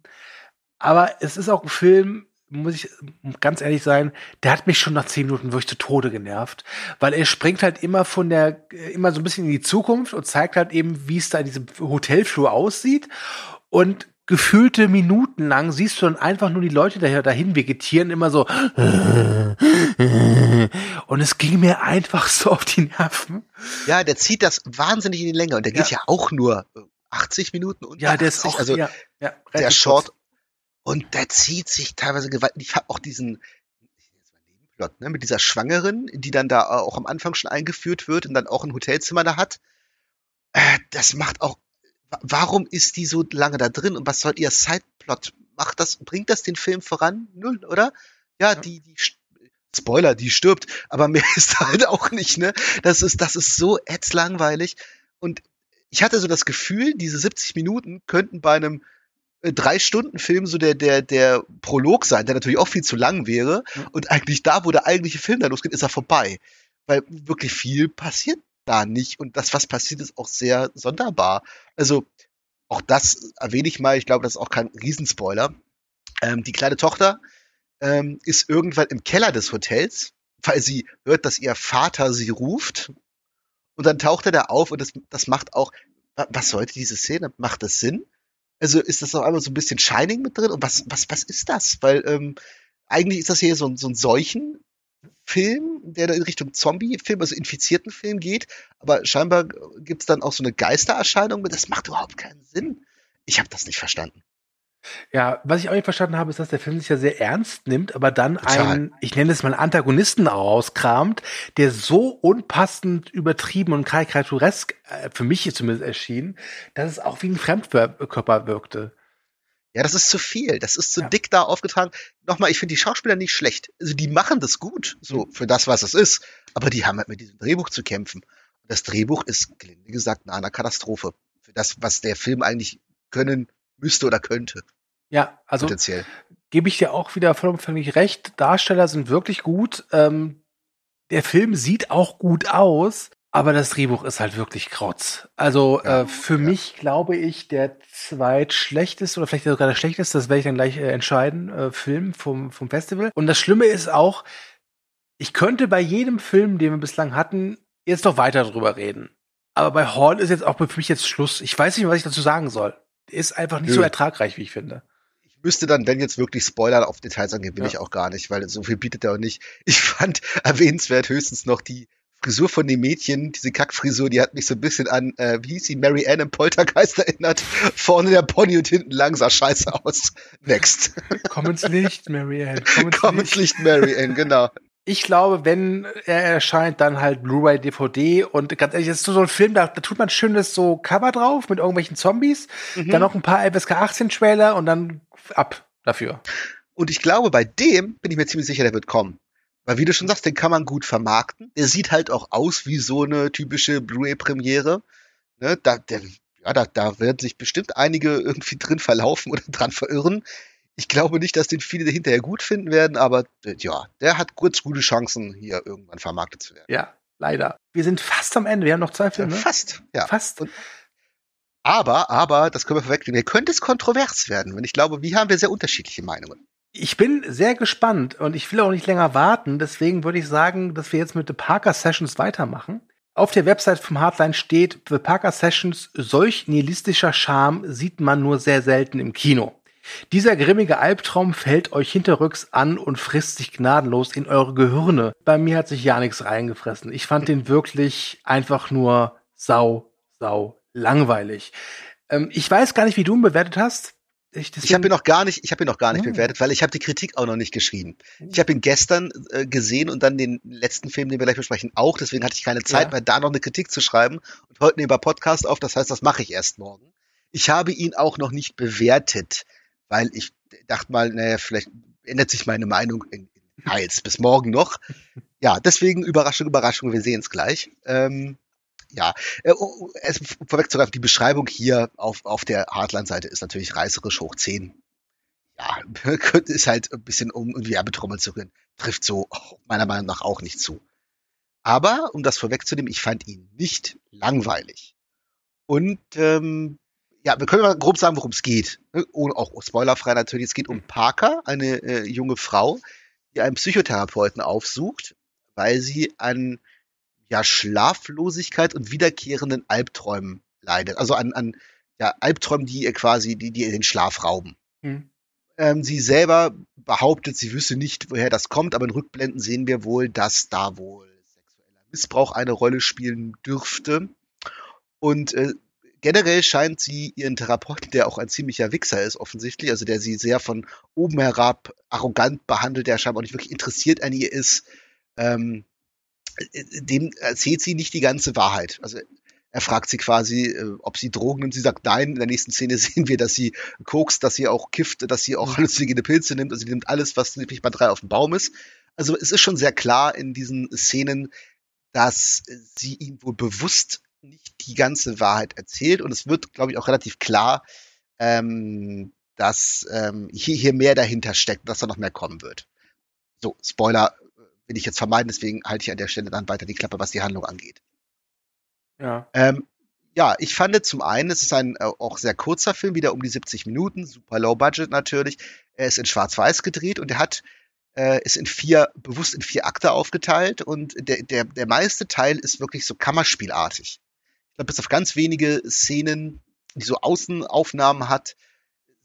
aber es ist auch ein Film, muss ich ganz ehrlich sein, der hat mich schon nach zehn Minuten wirklich zu Tode genervt, weil er springt halt immer von der, äh, immer so ein bisschen in die Zukunft und zeigt halt eben, wie es da in diesem Hotelflur aussieht und gefühlte Minuten lang siehst du dann einfach nur die Leute daher dahin vegetieren, immer so und es ging mir einfach so auf die Nerven. Ja, der zieht das wahnsinnig in die Länge und der geht Ja. ja, auch nur äh, 80 Minuten und Ja, der ist auch, also ja, ja, der Short kurz. und der zieht sich teilweise gewaltig. Ich habe auch diesen jetzt mal Nebenplot, ne, mit dieser Schwangeren, die dann da auch am Anfang schon eingeführt wird und dann auch ein Hotelzimmer da hat. Äh, das macht auch. wa- Warum ist die so lange da drin und was soll ihr Sideplot? Macht das, bringt das den Film voran? Null, oder? Ja, Ja. die, die Spoiler, die stirbt, aber mehr ist halt auch nicht, ne? Das ist, das ist so ätzlangweilig. Und ich hatte so das Gefühl, diese 70 Minuten könnten bei einem äh, drei Stunden Film so der der der Prolog sein, der natürlich auch viel zu lang wäre Mhm. und eigentlich da, wo der eigentliche Film dann losgeht, ist er vorbei, weil wirklich viel passiert da nicht und das was passiert ist auch sehr sonderbar. Also auch das erwähne ich mal, ich glaube, das ist auch kein Riesenspoiler. Ähm, die kleine Tochter ähm, ist irgendwann im Keller des Hotels, weil sie hört, dass ihr Vater sie ruft und dann taucht er da auf und das, das macht auch, wa- was sollte diese Szene? Macht das Sinn? Also ist das auf einmal so ein bisschen Shining mit drin? Und was, was, was ist das? Weil ähm, eigentlich ist das hier so, ein- so ein Seuchenfilm, der da in Richtung Zombie-Film, also infizierten Film geht. Aber scheinbar gibt's dann auch so eine Geistererscheinung mit. Das macht überhaupt keinen Sinn. Ich habe das nicht verstanden. Ja, was ich auch nicht verstanden habe, ist, dass der Film sich ja sehr ernst nimmt, aber dann Total. einen, ich nenne es mal Antagonisten rauskramt, der so unpassend übertrieben und karikaturesk äh, für mich zumindest erschien, dass es auch wie ein Fremdkörper wirkte. Ja, das ist zu viel. Das ist zu Ja. dick da aufgetragen. Nochmal, ich finde die Schauspieler nicht schlecht. Also die machen das gut, so Mhm. für das, was es ist. Aber die haben halt mit diesem Drehbuch zu kämpfen. Und das Drehbuch ist, gelinde gesagt, eine Katastrophe. Für das, was der Film eigentlich können müsste oder könnte, Ja, also potenziell. gebe ich dir auch wieder vollumfänglich recht. Darsteller sind wirklich gut. Ähm, der Film sieht auch gut aus, aber das Drehbuch ist halt wirklich Krotz. Also Ja, äh, für ja. mich glaube ich der zweitschlechteste oder vielleicht sogar der schlechteste, das werde ich dann gleich äh, entscheiden, äh, Film vom, vom Festival. Und das Schlimme ist auch, ich könnte bei jedem Film, den wir bislang hatten, jetzt noch weiter drüber reden. Aber bei Hall ist jetzt auch für mich jetzt Schluss. Ich weiß nicht, was ich dazu sagen soll. Ist einfach nicht Nö. so ertragreich, wie ich finde. Ich müsste dann, wenn jetzt wirklich Spoiler auf Details angehen, will Ja. ich auch gar nicht, weil so viel bietet er auch nicht. Ich fand erwähnenswert höchstens noch die Frisur von dem Mädchen, diese Kackfrisur, die hat mich so ein bisschen an, äh, wie hieß sie, Mary Ann im Poltergeist erinnert. Vorne der Pony und hinten lang sah scheiße aus. Next. Komm ins Licht, Marianne. Komm ins Komm Licht. ins Licht, Mary Ann, genau. Ich glaube, wenn er erscheint, dann halt Blu-ray, DVD und ganz ehrlich, das ist so ein Film, da, da tut man schönes so Cover drauf mit irgendwelchen Zombies, Mhm. dann noch ein paar FSK 18 Trailer und dann ab dafür. Und ich glaube, bei dem bin ich mir ziemlich sicher, der wird kommen. Weil wie du schon sagst, den kann man gut vermarkten. Der sieht halt auch aus wie so eine typische Blu-ray-Premiere. Ne, da, der, ja, da, da werden sich bestimmt einige irgendwie drin verlaufen oder dran verirren. Ich glaube nicht, dass den viele hinterher gut finden werden, aber äh, ja, der hat kurz gute Chancen, hier irgendwann vermarktet zu werden. Ja, leider. Wir sind fast am Ende. Wir haben noch zwei Filme. Fast, ja. Fast. Und- Aber, aber, das können wir vorwegnehmen, hier könnte es kontrovers werden, wenn ich glaube, wir haben wir sehr unterschiedliche Meinungen. Ich bin sehr gespannt und ich will auch nicht länger warten. Deswegen würde ich sagen, dass wir jetzt mit The Parker Sessions weitermachen. Auf der Website vom Hardline steht, The Parker Sessions, solch nihilistischer Charme sieht man nur sehr selten im Kino. Dieser grimmige Albtraum fällt euch hinterrücks an und frisst sich gnadenlos in eure Gehirne. Bei mir hat sich ja nichts reingefressen. Ich fand den wirklich einfach nur sau, sau langweilig. Ähm, ich weiß gar nicht, wie du ihn bewertet hast. Ich habe ihn noch gar nicht, ich habe ihn noch gar nicht Hm. bewertet, weil ich habe die Kritik auch noch nicht geschrieben. Ich habe ihn gestern äh, gesehen und dann den letzten Film, den wir gleich besprechen, auch. Deswegen hatte ich keine Zeit Ja. mehr, da noch eine Kritik zu schreiben. Und heute nehmen wir Podcast auf. Das heißt, das mache ich erst morgen. Ich habe ihn auch noch nicht bewertet, weil ich dachte mal, naja, vielleicht ändert sich meine Meinung in, Teils bis morgen noch. Ja, deswegen Überraschung, Überraschung. Wir sehen es gleich. Ähm, ja, äh, oh, es vorwegzugreifen, die Beschreibung hier auf, auf der Hardline-Seite ist natürlich reißerisch hoch 10. Ja, ist halt ein bisschen um irgendwie Werbetrommel zu rühren. Trifft so meiner Meinung nach auch nicht zu. Aber, um das vorwegzunehmen, ich fand ihn nicht langweilig. Und ähm, ja, wir können mal grob sagen, worum es geht. ne? Ohne auch spoilerfrei natürlich. Es geht um Parker, eine äh, junge Frau, die einen Psychotherapeuten aufsucht, weil sie an ja, Schlaflosigkeit und wiederkehrenden Albträumen leidet. Also an, an ja, Albträumen, die ihr quasi, die, die ihr den Schlaf rauben. Hm. Ähm, sie selber behauptet, sie wüsste nicht, woher das kommt, aber in Rückblenden sehen wir wohl, dass da wohl sexueller Missbrauch eine Rolle spielen dürfte. Und äh, generell scheint sie ihren Therapeuten, der auch ein ziemlicher Wichser ist, offensichtlich, also der sie sehr von oben herab arrogant behandelt, der scheinbar auch nicht wirklich interessiert an ihr ist, ähm, dem erzählt sie nicht die ganze Wahrheit. Also er fragt sie quasi, äh, ob sie Drogen nimmt. Sie sagt nein. In der nächsten Szene sehen wir, dass sie kokst, dass sie auch kifft, dass sie auch halluzinogene Pilze nimmt. Also sie nimmt alles, was nicht bei drei auf dem Baum ist. Also es ist schon sehr klar in diesen Szenen, dass sie ihm wohl bewusst nicht die ganze Wahrheit erzählt. Und es wird, glaube ich, auch relativ klar, ähm, dass ähm, hier, hier mehr dahinter steckt, dass da noch mehr kommen wird. So, Spoiler äh, will ich jetzt vermeiden, deswegen halte ich an der Stelle dann weiter die Klappe, was die Handlung angeht. Ja. Ähm, ja, ich fand zum einen, es ist ein äh, auch sehr kurzer Film, wieder um die 70 Minuten, super low budget natürlich. Er ist in Schwarz-Weiß gedreht und er hat äh, ist in vier, bewusst in vier Akte aufgeteilt und der, der, der meiste Teil ist wirklich so Kammerspielartig. Ich glaube, bis auf ganz wenige Szenen, die so Außenaufnahmen hat,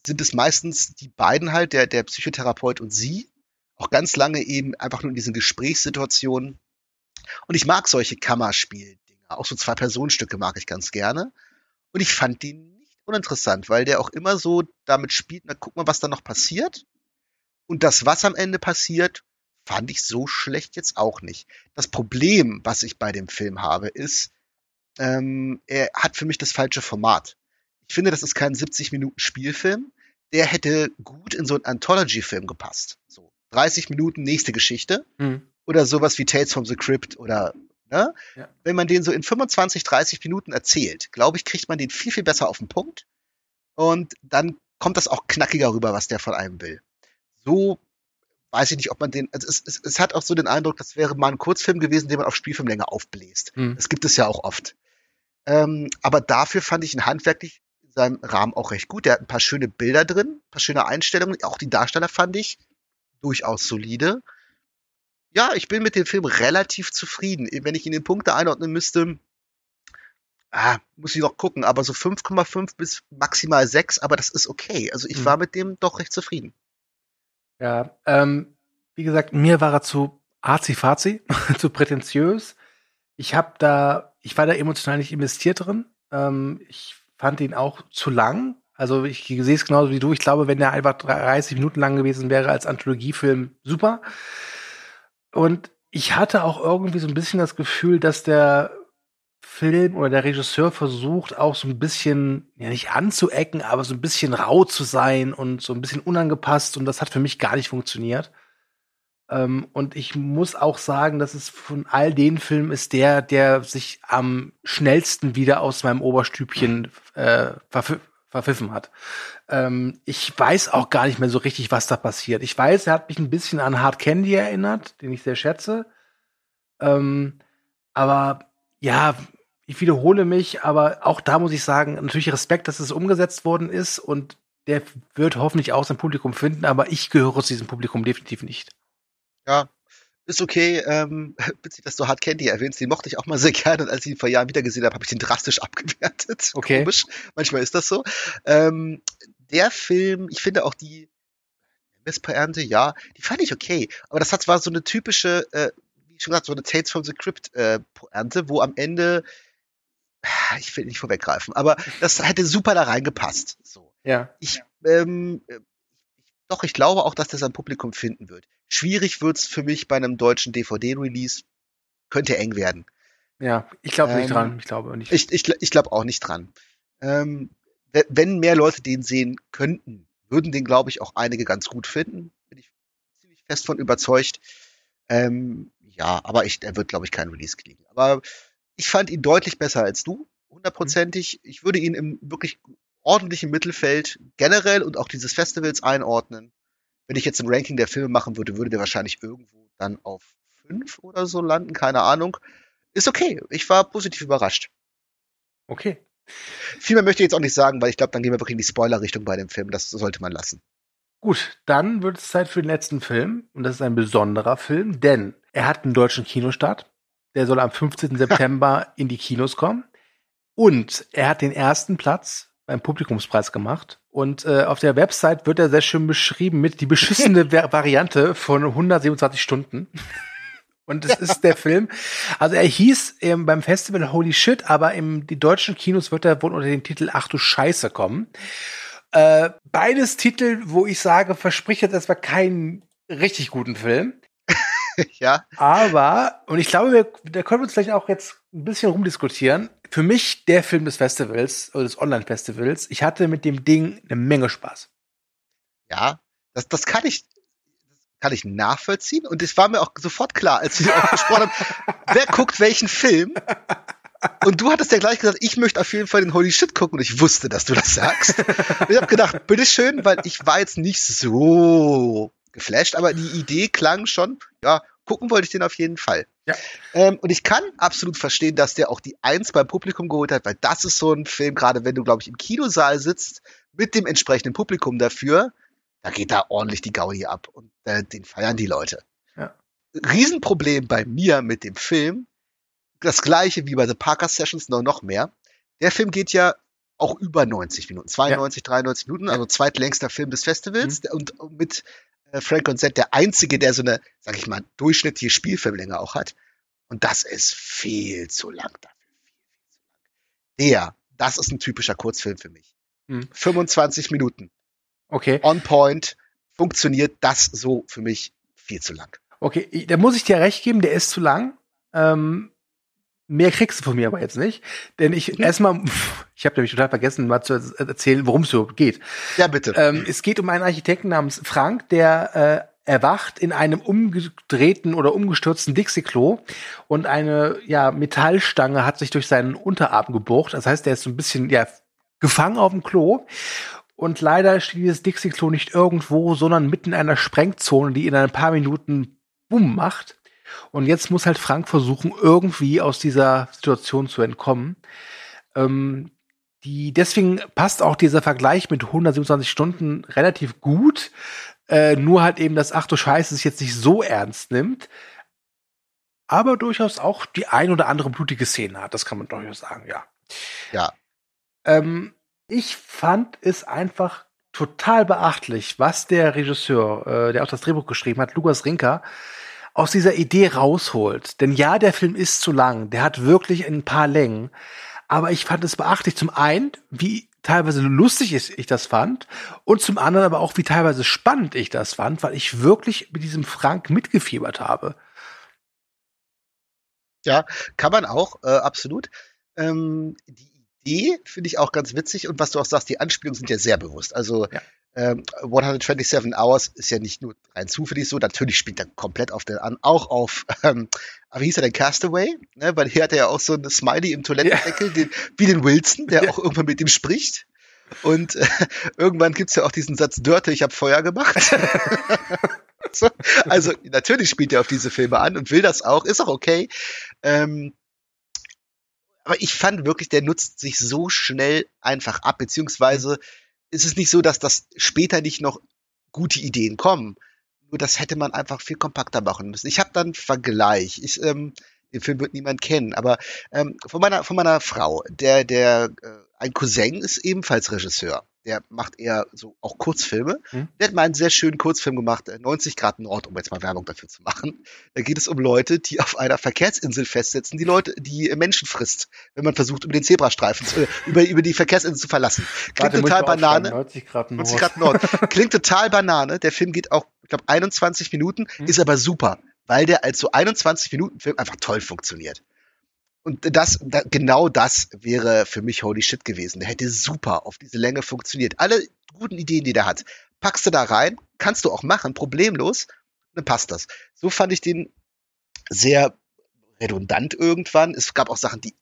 sind es meistens die beiden halt, der, der Psychotherapeut und sie, auch ganz lange eben einfach nur in diesen Gesprächssituationen. Und ich mag solche Kammerspieldinger. Auch so Zwei-Personen-Stücke mag ich ganz gerne. Und ich fand die nicht uninteressant, weil der auch immer so damit spielt, na guck mal, was da noch passiert. Und das, was am Ende passiert, fand ich so schlecht jetzt auch nicht. Das Problem, was ich bei dem Film habe, ist, ähm, er hat für mich das falsche Format. Ich finde, das ist kein 70 Minuten Spielfilm. der hätte gut in so einen Anthology-Film gepasst. So 30 Minuten nächste Geschichte Hm. oder sowas wie Tales from the Crypt oder ne? Ja. Wenn man den so in 25, 30 Minuten erzählt, glaube ich, kriegt man den viel, viel besser auf den Punkt. Und dann kommt das auch knackiger rüber, was der von einem will. So weiß ich nicht, ob man den, also es, es, es hat auch so den Eindruck, das wäre mal ein Kurzfilm gewesen, den man auf Spielfilmlänge aufbläst. Hm. Das gibt es ja auch oft. Ähm, aber dafür fand ich ihn handwerklich in seinem Rahmen auch recht gut. Der hat ein paar schöne Bilder drin, ein paar schöne Einstellungen. Auch die Darsteller fand ich durchaus solide. Ja, ich bin mit dem Film relativ zufrieden. Wenn ich ihn in Punkte einordnen müsste, ah, muss ich noch gucken, aber so 5,5 bis maximal 6, aber das ist okay. Also ich Mhm. war mit dem doch recht zufrieden. Ja, ähm, wie gesagt, mir war er zu arzi-fazi, zu prätentiös. Ich hab da, ich war da emotional nicht investiert drin. Ähm, ich fand ihn auch zu lang. Also ich sehe es genauso wie du. Ich glaube, wenn der einfach 30 Minuten lang gewesen wäre als Anthologiefilm, super. Und ich hatte auch irgendwie so ein bisschen das Gefühl, dass der Film oder der Regisseur versucht auch so ein bisschen, ja nicht anzuecken, aber so ein bisschen rau zu sein und so ein bisschen unangepasst und das hat für mich gar nicht funktioniert. Ähm, und ich muss auch sagen, dass es von all den Filmen ist der, der sich am schnellsten wieder aus meinem Oberstübchen äh, verpf verpfiffen hat. Ähm, ich weiß auch gar nicht mehr so richtig, was da passiert. Ich weiß, er hat mich ein bisschen an Hard Candy erinnert, den ich sehr schätze. Ähm, aber ja, ich wiederhole mich, aber auch da muss ich sagen, natürlich Respekt, dass es umgesetzt worden ist und der wird hoffentlich auch sein Publikum finden, aber ich gehöre zu diesem Publikum definitiv nicht. Ja, ist okay. Ähm, witzig, dass du Hard Candy erwähnst. Den mochte ich auch mal sehr gerne. Und als ich ihn vor Jahren wieder gesehen habe, habe ich den drastisch abgewertet. Okay. Komisch. Manchmal ist das so. Ähm, der Film, ich finde auch die Misspoernte, ja, die fand ich okay. Aber das hat war so eine typische, äh, wie schon gesagt, so eine Tales from the Crypt äh, Pointe, wo am Ende, ich will nicht vorweggreifen, aber das hätte super da reingepasst. So. Ja. Ich, ähm, äh, doch, ich glaube auch, dass das ein Publikum finden wird. Schwierig wird's für mich bei einem deutschen DVD-Release. Könnte eng werden. Ja, ich glaube nicht Ähm, dran. Ich glaube nicht. Ich, ich, ich glaube auch nicht dran. Ähm, we- wenn mehr Leute den sehen könnten, würden den, glaube ich, auch einige ganz gut finden. Bin ich ziemlich fest von überzeugt. Ähm, ja, aber ich, er wird, glaube ich, kein Release kriegen. Aber ich fand ihn deutlich besser als du, hundertprozentig. Ich würde ihn im wirklich ordentlichen Mittelfeld generell und auch dieses Festivals einordnen. Wenn ich jetzt ein Ranking der Filme machen würde, würde der wahrscheinlich irgendwo dann auf fünf oder so landen, keine Ahnung. Ist okay. Ich war positiv überrascht. okay. Viel mehr möchte ich jetzt auch nicht sagen, weil ich glaube, dann gehen wir wirklich in die Spoiler-Richtung bei dem Film. Das sollte man lassen. Gut, dann wird es Zeit für den letzten Film. Und das ist ein besonderer Film, denn er hat einen deutschen Kinostart. Der soll am 15. September in die Kinos kommen. Und er hat den ersten Platz beim Publikumspreis gemacht. Und äh, auf der Website wird er sehr schön beschrieben mit die beschissene Va- Variante von 127 Stunden. Und es ist der Film. Also er hieß ähm, beim Festival Holy Shit, aber im die deutschen Kinos wird er wohl unter dem Titel Ach du Scheiße kommen. Äh, beides Titel, wo ich sage, verspricht jetzt erstmal keinen richtig guten Film. ja, Aber, und ich glaube, wir, da können wir uns vielleicht auch jetzt ein bisschen rumdiskutieren. Für mich der Film des Festivals, oder des Online-Festivals. Ich hatte mit dem Ding eine Menge Spaß. ja, das, das kann ich, kann ich nachvollziehen. Und es war mir auch sofort klar, als wir auch gesprochen haben, wer guckt welchen Film. Und du hattest ja gleich gesagt, ich möchte auf jeden Fall den Holy Shit gucken und ich wusste, dass du das sagst. Und ich habe gedacht, bitteschön, weil ich war jetzt nicht so geflasht, aber die Idee klang schon, ja, gucken wollte ich den auf jeden Fall. Ja. Ähm, und ich kann absolut verstehen, dass der auch die Eins beim Publikum geholt hat, weil das ist so ein Film, gerade wenn du, glaube ich, im Kinosaal sitzt, mit dem entsprechenden Publikum dafür, da geht da ordentlich die Gaudi ab und äh, den feiern die Leute. Ja. Riesenproblem bei mir mit dem Film, das gleiche wie bei The Parker Sessions, nur noch mehr. Der Film geht ja auch über 90 Minuten, 92, 93 Minuten, also zweitlängster Film des Festivals und mit Frank und Zed der einzige, der so eine, sag ich mal, durchschnittliche Spielfilmlänge auch hat. Und das ist viel zu lang dafür. Der, das ist ein typischer Kurzfilm für mich. Hm. 25 Minuten. Okay. On point. Funktioniert das so für mich viel zu lang. Okay, da muss ich dir recht geben, der ist zu lang. Ähm, mehr kriegst du von mir aber jetzt nicht. Denn ich erstmal, Ich habe nämlich total vergessen, mal zu erzählen, worum es überhaupt geht. Ja, bitte. Ähm, es geht um einen Architekten namens Frank, der äh, erwacht in einem umgedrehten oder umgestürzten Dixie-Klo und eine ja, Metallstange hat sich durch seinen Unterarm gebohrt. Das heißt, er ist so ein bisschen ja, gefangen auf dem Klo. Und leider steht dieses Dixie-Klo nicht irgendwo, sondern mitten in einer Sprengzone, die in ein paar Minuten Bumm macht. Und jetzt muss halt Frank versuchen, irgendwie aus dieser Situation zu entkommen. Ähm, die, deswegen passt auch dieser Vergleich mit 127 Stunden relativ gut. Äh, nur halt eben, dass ach du Scheiße sich jetzt nicht so ernst nimmt. Aber durchaus auch die ein oder andere blutige Szene hat. Das kann man durchaus sagen, ja. Ja. Ähm, ich fand es einfach total beachtlich, was der Regisseur, äh, der auch das Drehbuch geschrieben hat, Lukas Rinker, aus dieser Idee rausholt. Denn ja, der Film ist zu lang, der hat wirklich ein paar Längen. Aber ich fand es beachtlich. Zum einen, wie teilweise lustig ich das fand und zum anderen aber auch, wie teilweise spannend ich das fand, weil ich wirklich mit diesem Frank mitgefiebert habe. Ja, kann man auch, äh, absolut. Ähm, die Idee finde ich auch ganz witzig und was du auch sagst, die Anspielungen sind ja sehr bewusst. Also ja. Ähm, 127 Hours ist ja nicht nur rein zufällig so, natürlich spielt er komplett auf der an, auch auf, ähm, wie hieß er denn, Castaway? Ne? Weil hier hat er ja auch so eine Smiley im Toilettendeckel, ja. den, wie den Wilson, der ja. auch irgendwann mit ihm spricht. Und äh, irgendwann gibt's ja auch diesen Satz, Dörte, ich habe Feuer gemacht. so, also natürlich spielt er auf diese Filme an und will das auch, ist auch okay. Ähm, aber ich fand wirklich, der nutzt sich so schnell einfach ab, beziehungsweise ist es nicht so, dass das später nicht noch gute Ideen kommen. Nur das hätte man einfach viel kompakter machen müssen. Ich habe dann Vergleich. Ich, ähm, den Film wird niemand kennen, aber ähm, von meiner von meiner Frau, der der äh, ein Cousin ist ebenfalls Regisseur der macht eher so auch Kurzfilme. Hm? Der hat mal einen sehr schönen Kurzfilm gemacht, 90 äh, Grad Nord, um jetzt mal Werbung dafür zu machen. Da geht es um Leute, die auf einer Verkehrsinsel festsetzen, die Leute, die Menschen frisst, wenn man versucht, über den Zebrastreifen zu, über, über die Verkehrsinsel zu verlassen. Klingt Warte, total Banane. 90 Grad Nord. 90 Grad Nord. Klingt total Banane. Der Film geht auch, ich glaube, 21 Minuten, hm? ist aber super, weil der als so 21 Minuten Film einfach toll funktioniert. Und das, da, genau das wäre für mich Holy Shit gewesen. Der hätte super auf diese Länge funktioniert. Alle guten Ideen, die der hat, packst du da rein, kannst du auch machen, problemlos, dann passt das. So fand ich den sehr redundant irgendwann. Es gab auch Sachen, die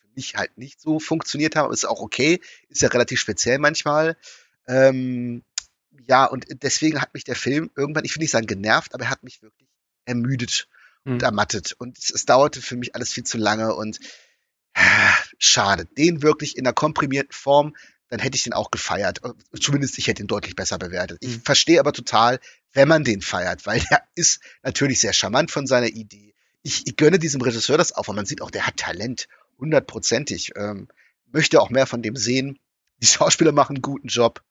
für mich halt nicht so funktioniert haben. Ist auch okay, ist ja relativ speziell manchmal. Ähm, ja, und deswegen hat mich der Film irgendwann, ich will nicht sagen genervt, aber er hat mich wirklich ermüdet und mhm. ermattet. Und es, es, dauerte für mich alles viel zu lange und äh, schade. Den wirklich in einer komprimierten Form, dann hätte ich den auch gefeiert. Zumindest ich hätte ihn deutlich besser bewertet. Ich mhm. verstehe aber total, wenn man den feiert, weil der ist natürlich sehr charmant von seiner Idee. Ich, ich gönne diesem Regisseur das auch, weil man sieht auch, der hat Talent, hundertprozentig. Ähm, möchte auch mehr von dem sehen. Die Schauspieler machen einen guten Job.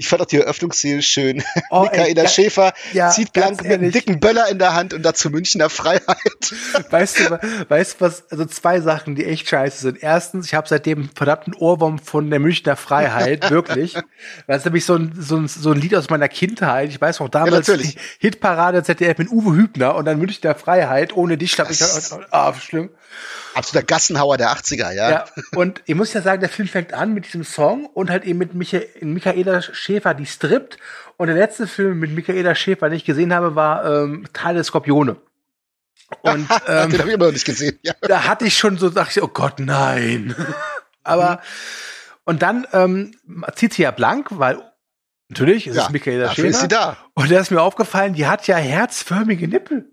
Ich fand auch die Eröffnungsszene schön. Oh, Michaela Schäfer ja, zieht blank mit einem dicken Böller in der Hand und dazu Münchner Freiheit. Weißt du, weißt du was, also zwei Sachen, die echt scheiße sind. Erstens, ich habe seitdem verdammten Ohrwurm von der Münchner Freiheit, wirklich. Das ist nämlich so ein, so, ein, so ein Lied aus meiner Kindheit. Ich weiß noch damals, ja, Hitparade ZDF mit Uwe Hübner und dann Münchner Freiheit. Ohne dich glaube ich, ah, schlimm. Absoluter Gassenhauer der 80er, ja. ja. Und ich muss ja sagen, der Film fängt an mit diesem Song und halt eben mit Micha Michaela Schäfer, die strippt. Und der letzte Film mit Michaela Schäfer, den ich gesehen habe, war ähm, Teil der Skorpione. Und ähm, den habe ich immer noch nicht gesehen. Ja. Da hatte ich schon so, dachte ich, oh Gott, nein. Aber mhm. und dann ähm, zieht sie ja blank, weil natürlich ist ja, es Michaela Schäfer. Ist sie da. Und da ist mir aufgefallen, die hat ja herzförmige Nippel.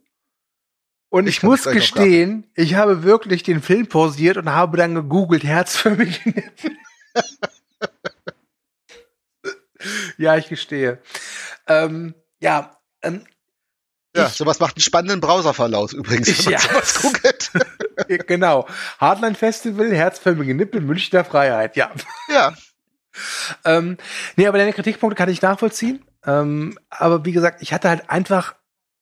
Und ich, ich muss gestehen, ich habe wirklich den Film pausiert und habe dann gegoogelt, herzförmige Nippel. ja, ich gestehe. Ähm, ja, ähm, ja, ich, sowas macht einen spannenden Browserverlauf übrigens, wenn man ja. sowas googelt. genau. Hardline Festival, herzförmige Nippel, Münchner Freiheit, ja. Ja. ähm, nee, aber deine Kritikpunkte kann ich nachvollziehen. Ähm, aber wie gesagt, ich hatte halt einfach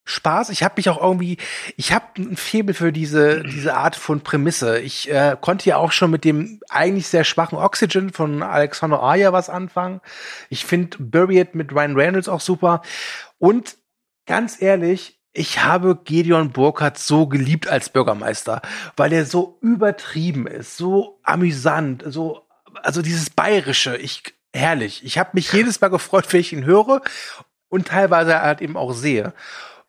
Spaß. Ich habe mich auch irgendwie, ich habe ein Febel für diese diese Art von Prämisse. Ich äh, konnte ja auch schon mit dem eigentlich sehr schwachen Oxygen von Alexander Aya was anfangen. Ich finde Buried mit Ryan Reynolds auch super. Und ganz ehrlich, ich habe Gedeon Burkhardt so geliebt als Bürgermeister, weil er so übertrieben ist, so amüsant, so also dieses Bayerische, ich, herrlich. Ich habe mich jedes Mal gefreut, wenn ich ihn höre und teilweise halt eben auch sehe.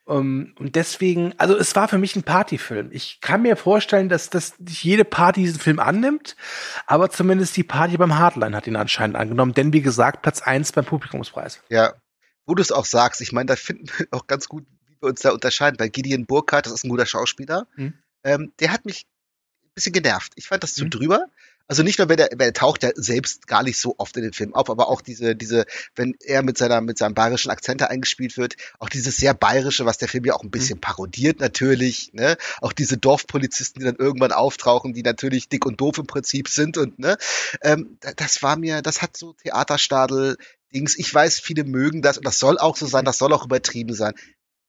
Um, ähm, und deswegen, also es war für mich ein Partyfilm. Ich kann mir vorstellen, dass, dass nicht jede Party diesen Film annimmt, aber zumindest die Party beim Hardline hat ihn anscheinend angenommen, denn wie gesagt, Platz eins beim Publikumspreis. Ja, wo du es auch sagst, ich meine, da finden wir auch ganz gut, wie wir uns da unterscheiden. Bei Gideon Burkhardt, das ist ein guter Schauspieler, hm. ähm, der hat mich ein bisschen genervt. Ich fand das zu hm. drüber. Also nicht nur, wenn er, er taucht ja selbst gar nicht so oft in den Film auf, aber auch diese, diese, wenn er mit seiner, mit seinem bayerischen Akzent eingespielt wird, auch dieses sehr bayerische, was der Film ja auch ein bisschen mhm. parodiert natürlich, ne? Auch diese Dorfpolizisten, die dann irgendwann auftauchen, die natürlich dick und doof im Prinzip sind und, ne? Ähm, das war mir, das hat so Theaterstadel, Dings. Ich weiß, viele mögen das und das soll auch so sein, das soll auch übertrieben sein.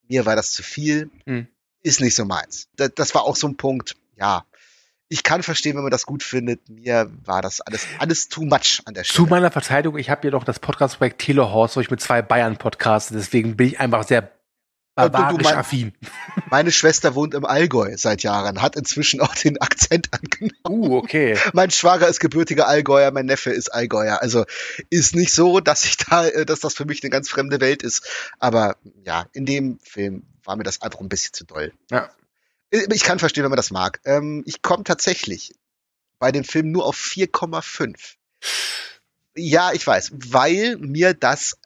Mir war das zu viel. Mhm. Ist nicht so meins. Das, das war auch so ein Punkt, ja, ich kann verstehen, wenn man das gut findet. Mir war das alles, alles too much an der Stelle. Zu meiner Verteidigung, ich habe ja doch das Podcast-Projekt Telehorst, wo ich mit zwei Bayern podcaste, deswegen bin ich einfach sehr barbarisch mein, affin. Meine Schwester wohnt im Allgäu seit Jahren, hat inzwischen auch den Akzent angenommen. Uh, okay. Mein Schwager ist gebürtiger Allgäuer, mein Neffe ist Allgäuer. Also ist nicht so, dass ich da, äh, dass das für mich eine ganz fremde Welt ist. Aber ja, in dem Film war mir das einfach ein bisschen zu doll. Ja. Äh, ich kann verstehen, wenn man das mag. Ähm, ich komme tatsächlich bei dem Film nur auf 4,5. Ja, ich weiß, weil mir das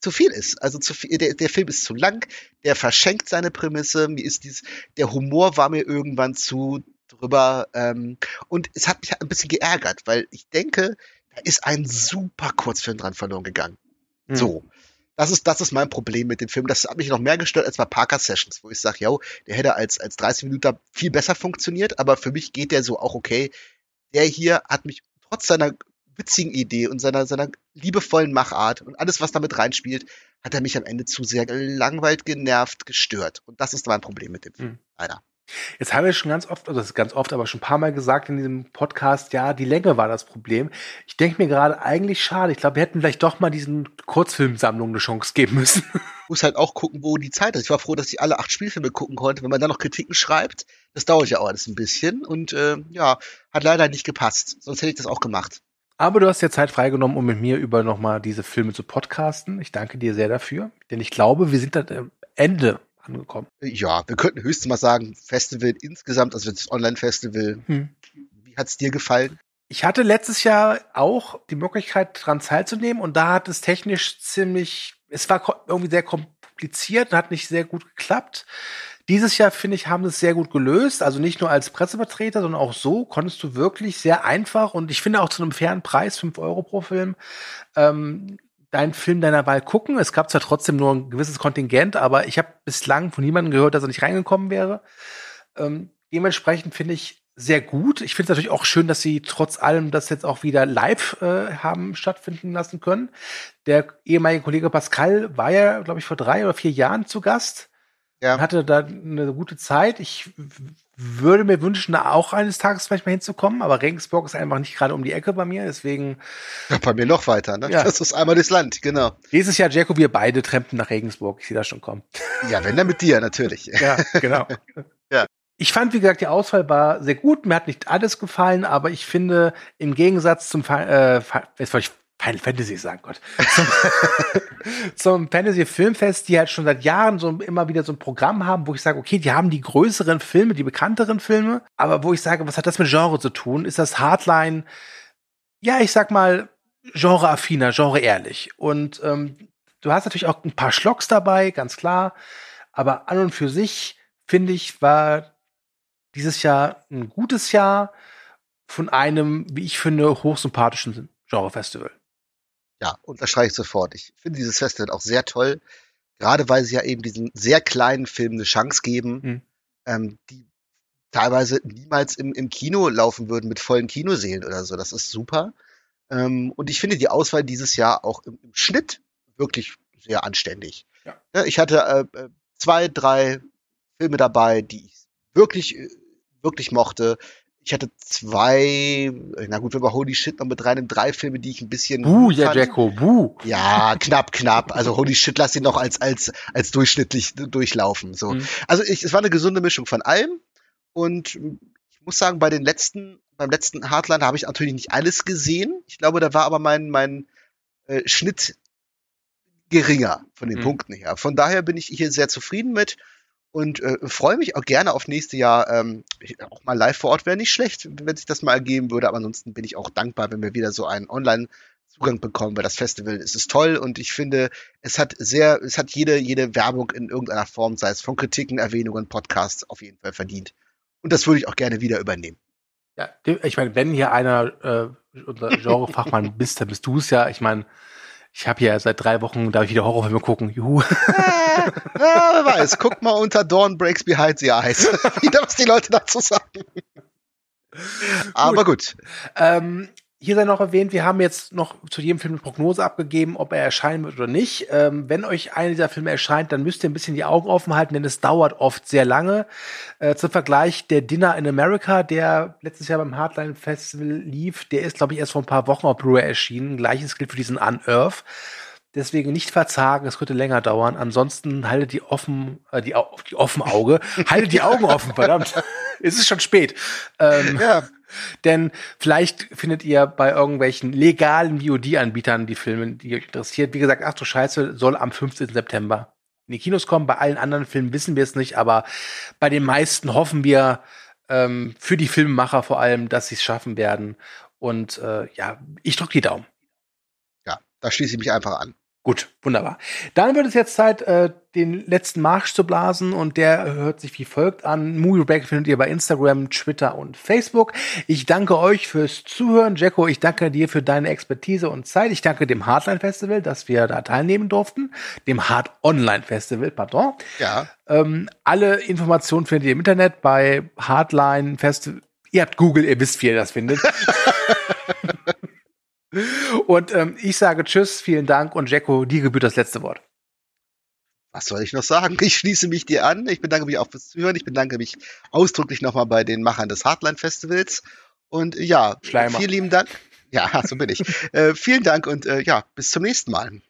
zu viel ist. Also zu viel, der, der Film ist zu lang, der verschenkt seine Prämisse, mir ist dieses, der Humor war mir irgendwann zu drüber ähm, und es hat mich ein bisschen geärgert, weil ich denke, da ist ein super Kurzfilm dran verloren gegangen. Mhm. So. Das ist, das ist mein Problem mit dem Film. Das hat mich noch mehr gestört als bei Parker Sessions, wo ich sage, yo, der hätte als, als 30 Minuten viel besser funktioniert, aber für mich geht der so auch okay. Der hier hat mich trotz seiner witzigen Idee und seiner, seiner liebevollen Machart und alles, was damit reinspielt, hat er mich am Ende zu sehr gelangweilt, genervt, gestört. Und das ist mein Problem mit dem Film. Mhm. Leider. Jetzt haben wir schon ganz oft, also ganz oft, aber schon ein paar Mal gesagt in diesem Podcast, ja, die Länge war das Problem. Ich denke mir gerade eigentlich schade. Ich glaube, wir hätten vielleicht doch mal diesen Kurzfilmsammlungen eine Chance geben müssen. Muss halt auch gucken, wo die Zeit ist. Ich war froh, dass ich alle acht Spielfilme gucken konnte. Wenn man dann noch Kritiken schreibt, das dauert ja auch alles ein bisschen. Und äh, ja, hat leider nicht gepasst. Sonst hätte ich das auch gemacht. Aber du hast dir Zeit freigenommen, um mit mir über nochmal diese Filme zu podcasten. Ich danke dir sehr dafür. Denn ich glaube, wir sind am Ende angekommen. Ja, wir könnten höchstens mal sagen, Festival insgesamt, also das Online-Festival. Hm. Wie hat's dir gefallen? Ich hatte letztes Jahr auch die Möglichkeit, daran teilzunehmen und da hat es technisch ziemlich, es war irgendwie sehr kompliziert und hat nicht sehr gut geklappt. Dieses Jahr, finde ich, haben sie es sehr gut gelöst. Also nicht nur als Pressevertreter, sondern auch so konntest du wirklich sehr einfach und ich finde auch zu einem fairen Preis, fünf Euro pro Film, ähm, deinen Film deiner Wahl gucken. Es gab zwar trotzdem nur ein gewisses Kontingent, aber ich habe bislang von niemandem gehört, dass er nicht reingekommen wäre. Ähm, dementsprechend finde ich sehr gut. Ich finde es natürlich auch schön, dass sie trotz allem das jetzt auch wieder live äh, haben stattfinden lassen können. Der ehemalige Kollege Pascal war ja, glaube ich, vor drei oder vier Jahren zu Gast. Ja. hatte da eine gute Zeit. Ich würde mir wünschen, da auch eines Tages vielleicht mal hinzukommen, aber Regensburg ist einfach nicht gerade um die Ecke bei mir, deswegen. Ja, bei mir noch weiter, ne? Ja. Das ist einmal das Land, genau. Dieses Jahr, Jaco, wir beide trampen nach Regensburg. Ich sehe das schon kommen. Ja, wenn dann mit dir, natürlich. Ja, genau. ja. Ich fand, wie gesagt, die Auswahl war sehr gut. Mir hat nicht alles gefallen, aber ich finde, im Gegensatz zum, äh, jetzt wollte ich Final Fantasy sagen, Gott. Zum, zum Fantasy Filmfest, die halt schon seit Jahren so immer wieder so ein Programm haben, wo ich sage, okay, die haben die größeren Filme, die bekannteren Filme, aber wo ich sage, was hat das mit Genre zu tun? Ist das Hardline? Ja, ich sag mal, genreaffiner, genre ehrlich. Und ähm, du hast natürlich auch ein paar Schlocks dabei, ganz klar. Aber an und für sich, finde ich, war dieses Jahr ein gutes Jahr von einem, wie ich finde, hochsympathischen Genrefestival. Ja, unterstreiche ich sofort. Ich finde dieses Festival auch sehr toll, gerade weil sie ja eben diesen sehr kleinen Filmen eine Chance geben, mhm. ähm, die teilweise niemals im, im Kino laufen würden mit vollen Kinoseelen oder so. Das ist super. Ähm, und ich finde die Auswahl dieses Jahr auch im, im Schnitt wirklich sehr anständig. Ja. Ja, ich hatte äh, äh zwei, drei Filme dabei, die ich wirklich, äh, wirklich mochte ich hatte zwei, na gut, wenn wir Holy Shit noch mit rein drei Filme, die ich ein bisschen. Buh, ja, Jacko, buh. Ja, knapp, knapp. Also Holy Shit lass ihn noch als, als, als durchschnittlich durchlaufen. So. Mhm. Also ich, es war eine gesunde Mischung von allem und ich muss sagen, bei den letzten, beim letzten Hardline habe ich natürlich nicht alles gesehen. Ich glaube, da war aber mein, mein äh, Schnitt geringer von den Mhm. Punkten her. Von daher bin ich hier sehr zufrieden mit und äh, freue mich auch gerne auf nächste Jahr. Ähm, auch mal live vor Ort wäre nicht schlecht, wenn sich das mal ergeben würde. Aber ansonsten bin ich auch dankbar, wenn wir wieder so einen Online-Zugang bekommen, weil das Festival es ist toll und ich finde, es hat sehr, es hat jede, jede Werbung in irgendeiner Form, sei es von Kritiken, Erwähnungen, Podcasts, auf jeden Fall verdient. Und das würde ich auch gerne wieder übernehmen. Ja, ich meine, wenn hier einer äh, unser Genrefachmann bist, dann bist du es ja. Ich meine, ich habe ja seit drei Wochen, darf ich wieder Horrorfilme gucken. Juhu. Äh, ja, wer weiß, guck mal unter Dawn Breaks Behind the Eyes, wieder was die Leute dazu sagen. Aber gut. Ähm, hier sei noch erwähnt, wir haben jetzt noch zu jedem Film eine Prognose abgegeben, ob er erscheinen wird oder nicht. Ähm, wenn euch einer dieser Filme erscheint, dann müsst ihr ein bisschen die Augen offen halten, denn es dauert oft sehr lange. Äh, zum Vergleich, der Dinner in America, der letztes Jahr beim Hardline Festival lief, der ist, glaube ich, erst vor ein paar Wochen auf Blu-ray erschienen. Gleiches gilt für diesen Unearth. Deswegen nicht verzagen, es könnte länger dauern. Ansonsten haltet die offen, äh, die, die offen Auge, haltet die Augen offen, verdammt. es ist schon spät. Ähm, Ja, denn vielleicht findet ihr bei irgendwelchen legalen VOD-Anbietern die Filme, die euch interessiert. Wie gesagt, ach du Scheiße, soll am 15. September in die Kinos kommen. Bei allen anderen Filmen wissen wir es nicht, aber bei den meisten hoffen wir ähm, für die Filmemacher vor allem, dass sie es schaffen werden. Und äh, ja, ich drücke die Daumen. ja, da schließe ich mich einfach an. Gut, wunderbar. Dann wird es jetzt Zeit, äh, den letzten Marsch zu blasen und der hört sich wie folgt an. Movie Break findet ihr bei Instagram, Twitter und Facebook. Ich danke euch fürs Zuhören. Jacko, ich danke dir für deine Expertise und Zeit. Ich danke dem Hardline Festival, dass wir da teilnehmen durften. Dem Hard Online Festival, pardon. Ja, Ähm, alle Informationen findet ihr im Internet bei Hardline Festival. Ihr habt Google, ihr wisst, wie ihr das findet. und ähm, ich sage Tschüss, vielen Dank und Jacko, dir gebührt das letzte Wort. was soll ich noch sagen? Ich schließe mich dir an. Ich bedanke mich auch fürs Zuhören. Ich bedanke mich ausdrücklich nochmal bei den Machern des Hardline Festivals. Und ja, Schleimer. vielen lieben Dank. Ja, so bin ich. äh, vielen Dank und äh, ja, bis zum nächsten Mal.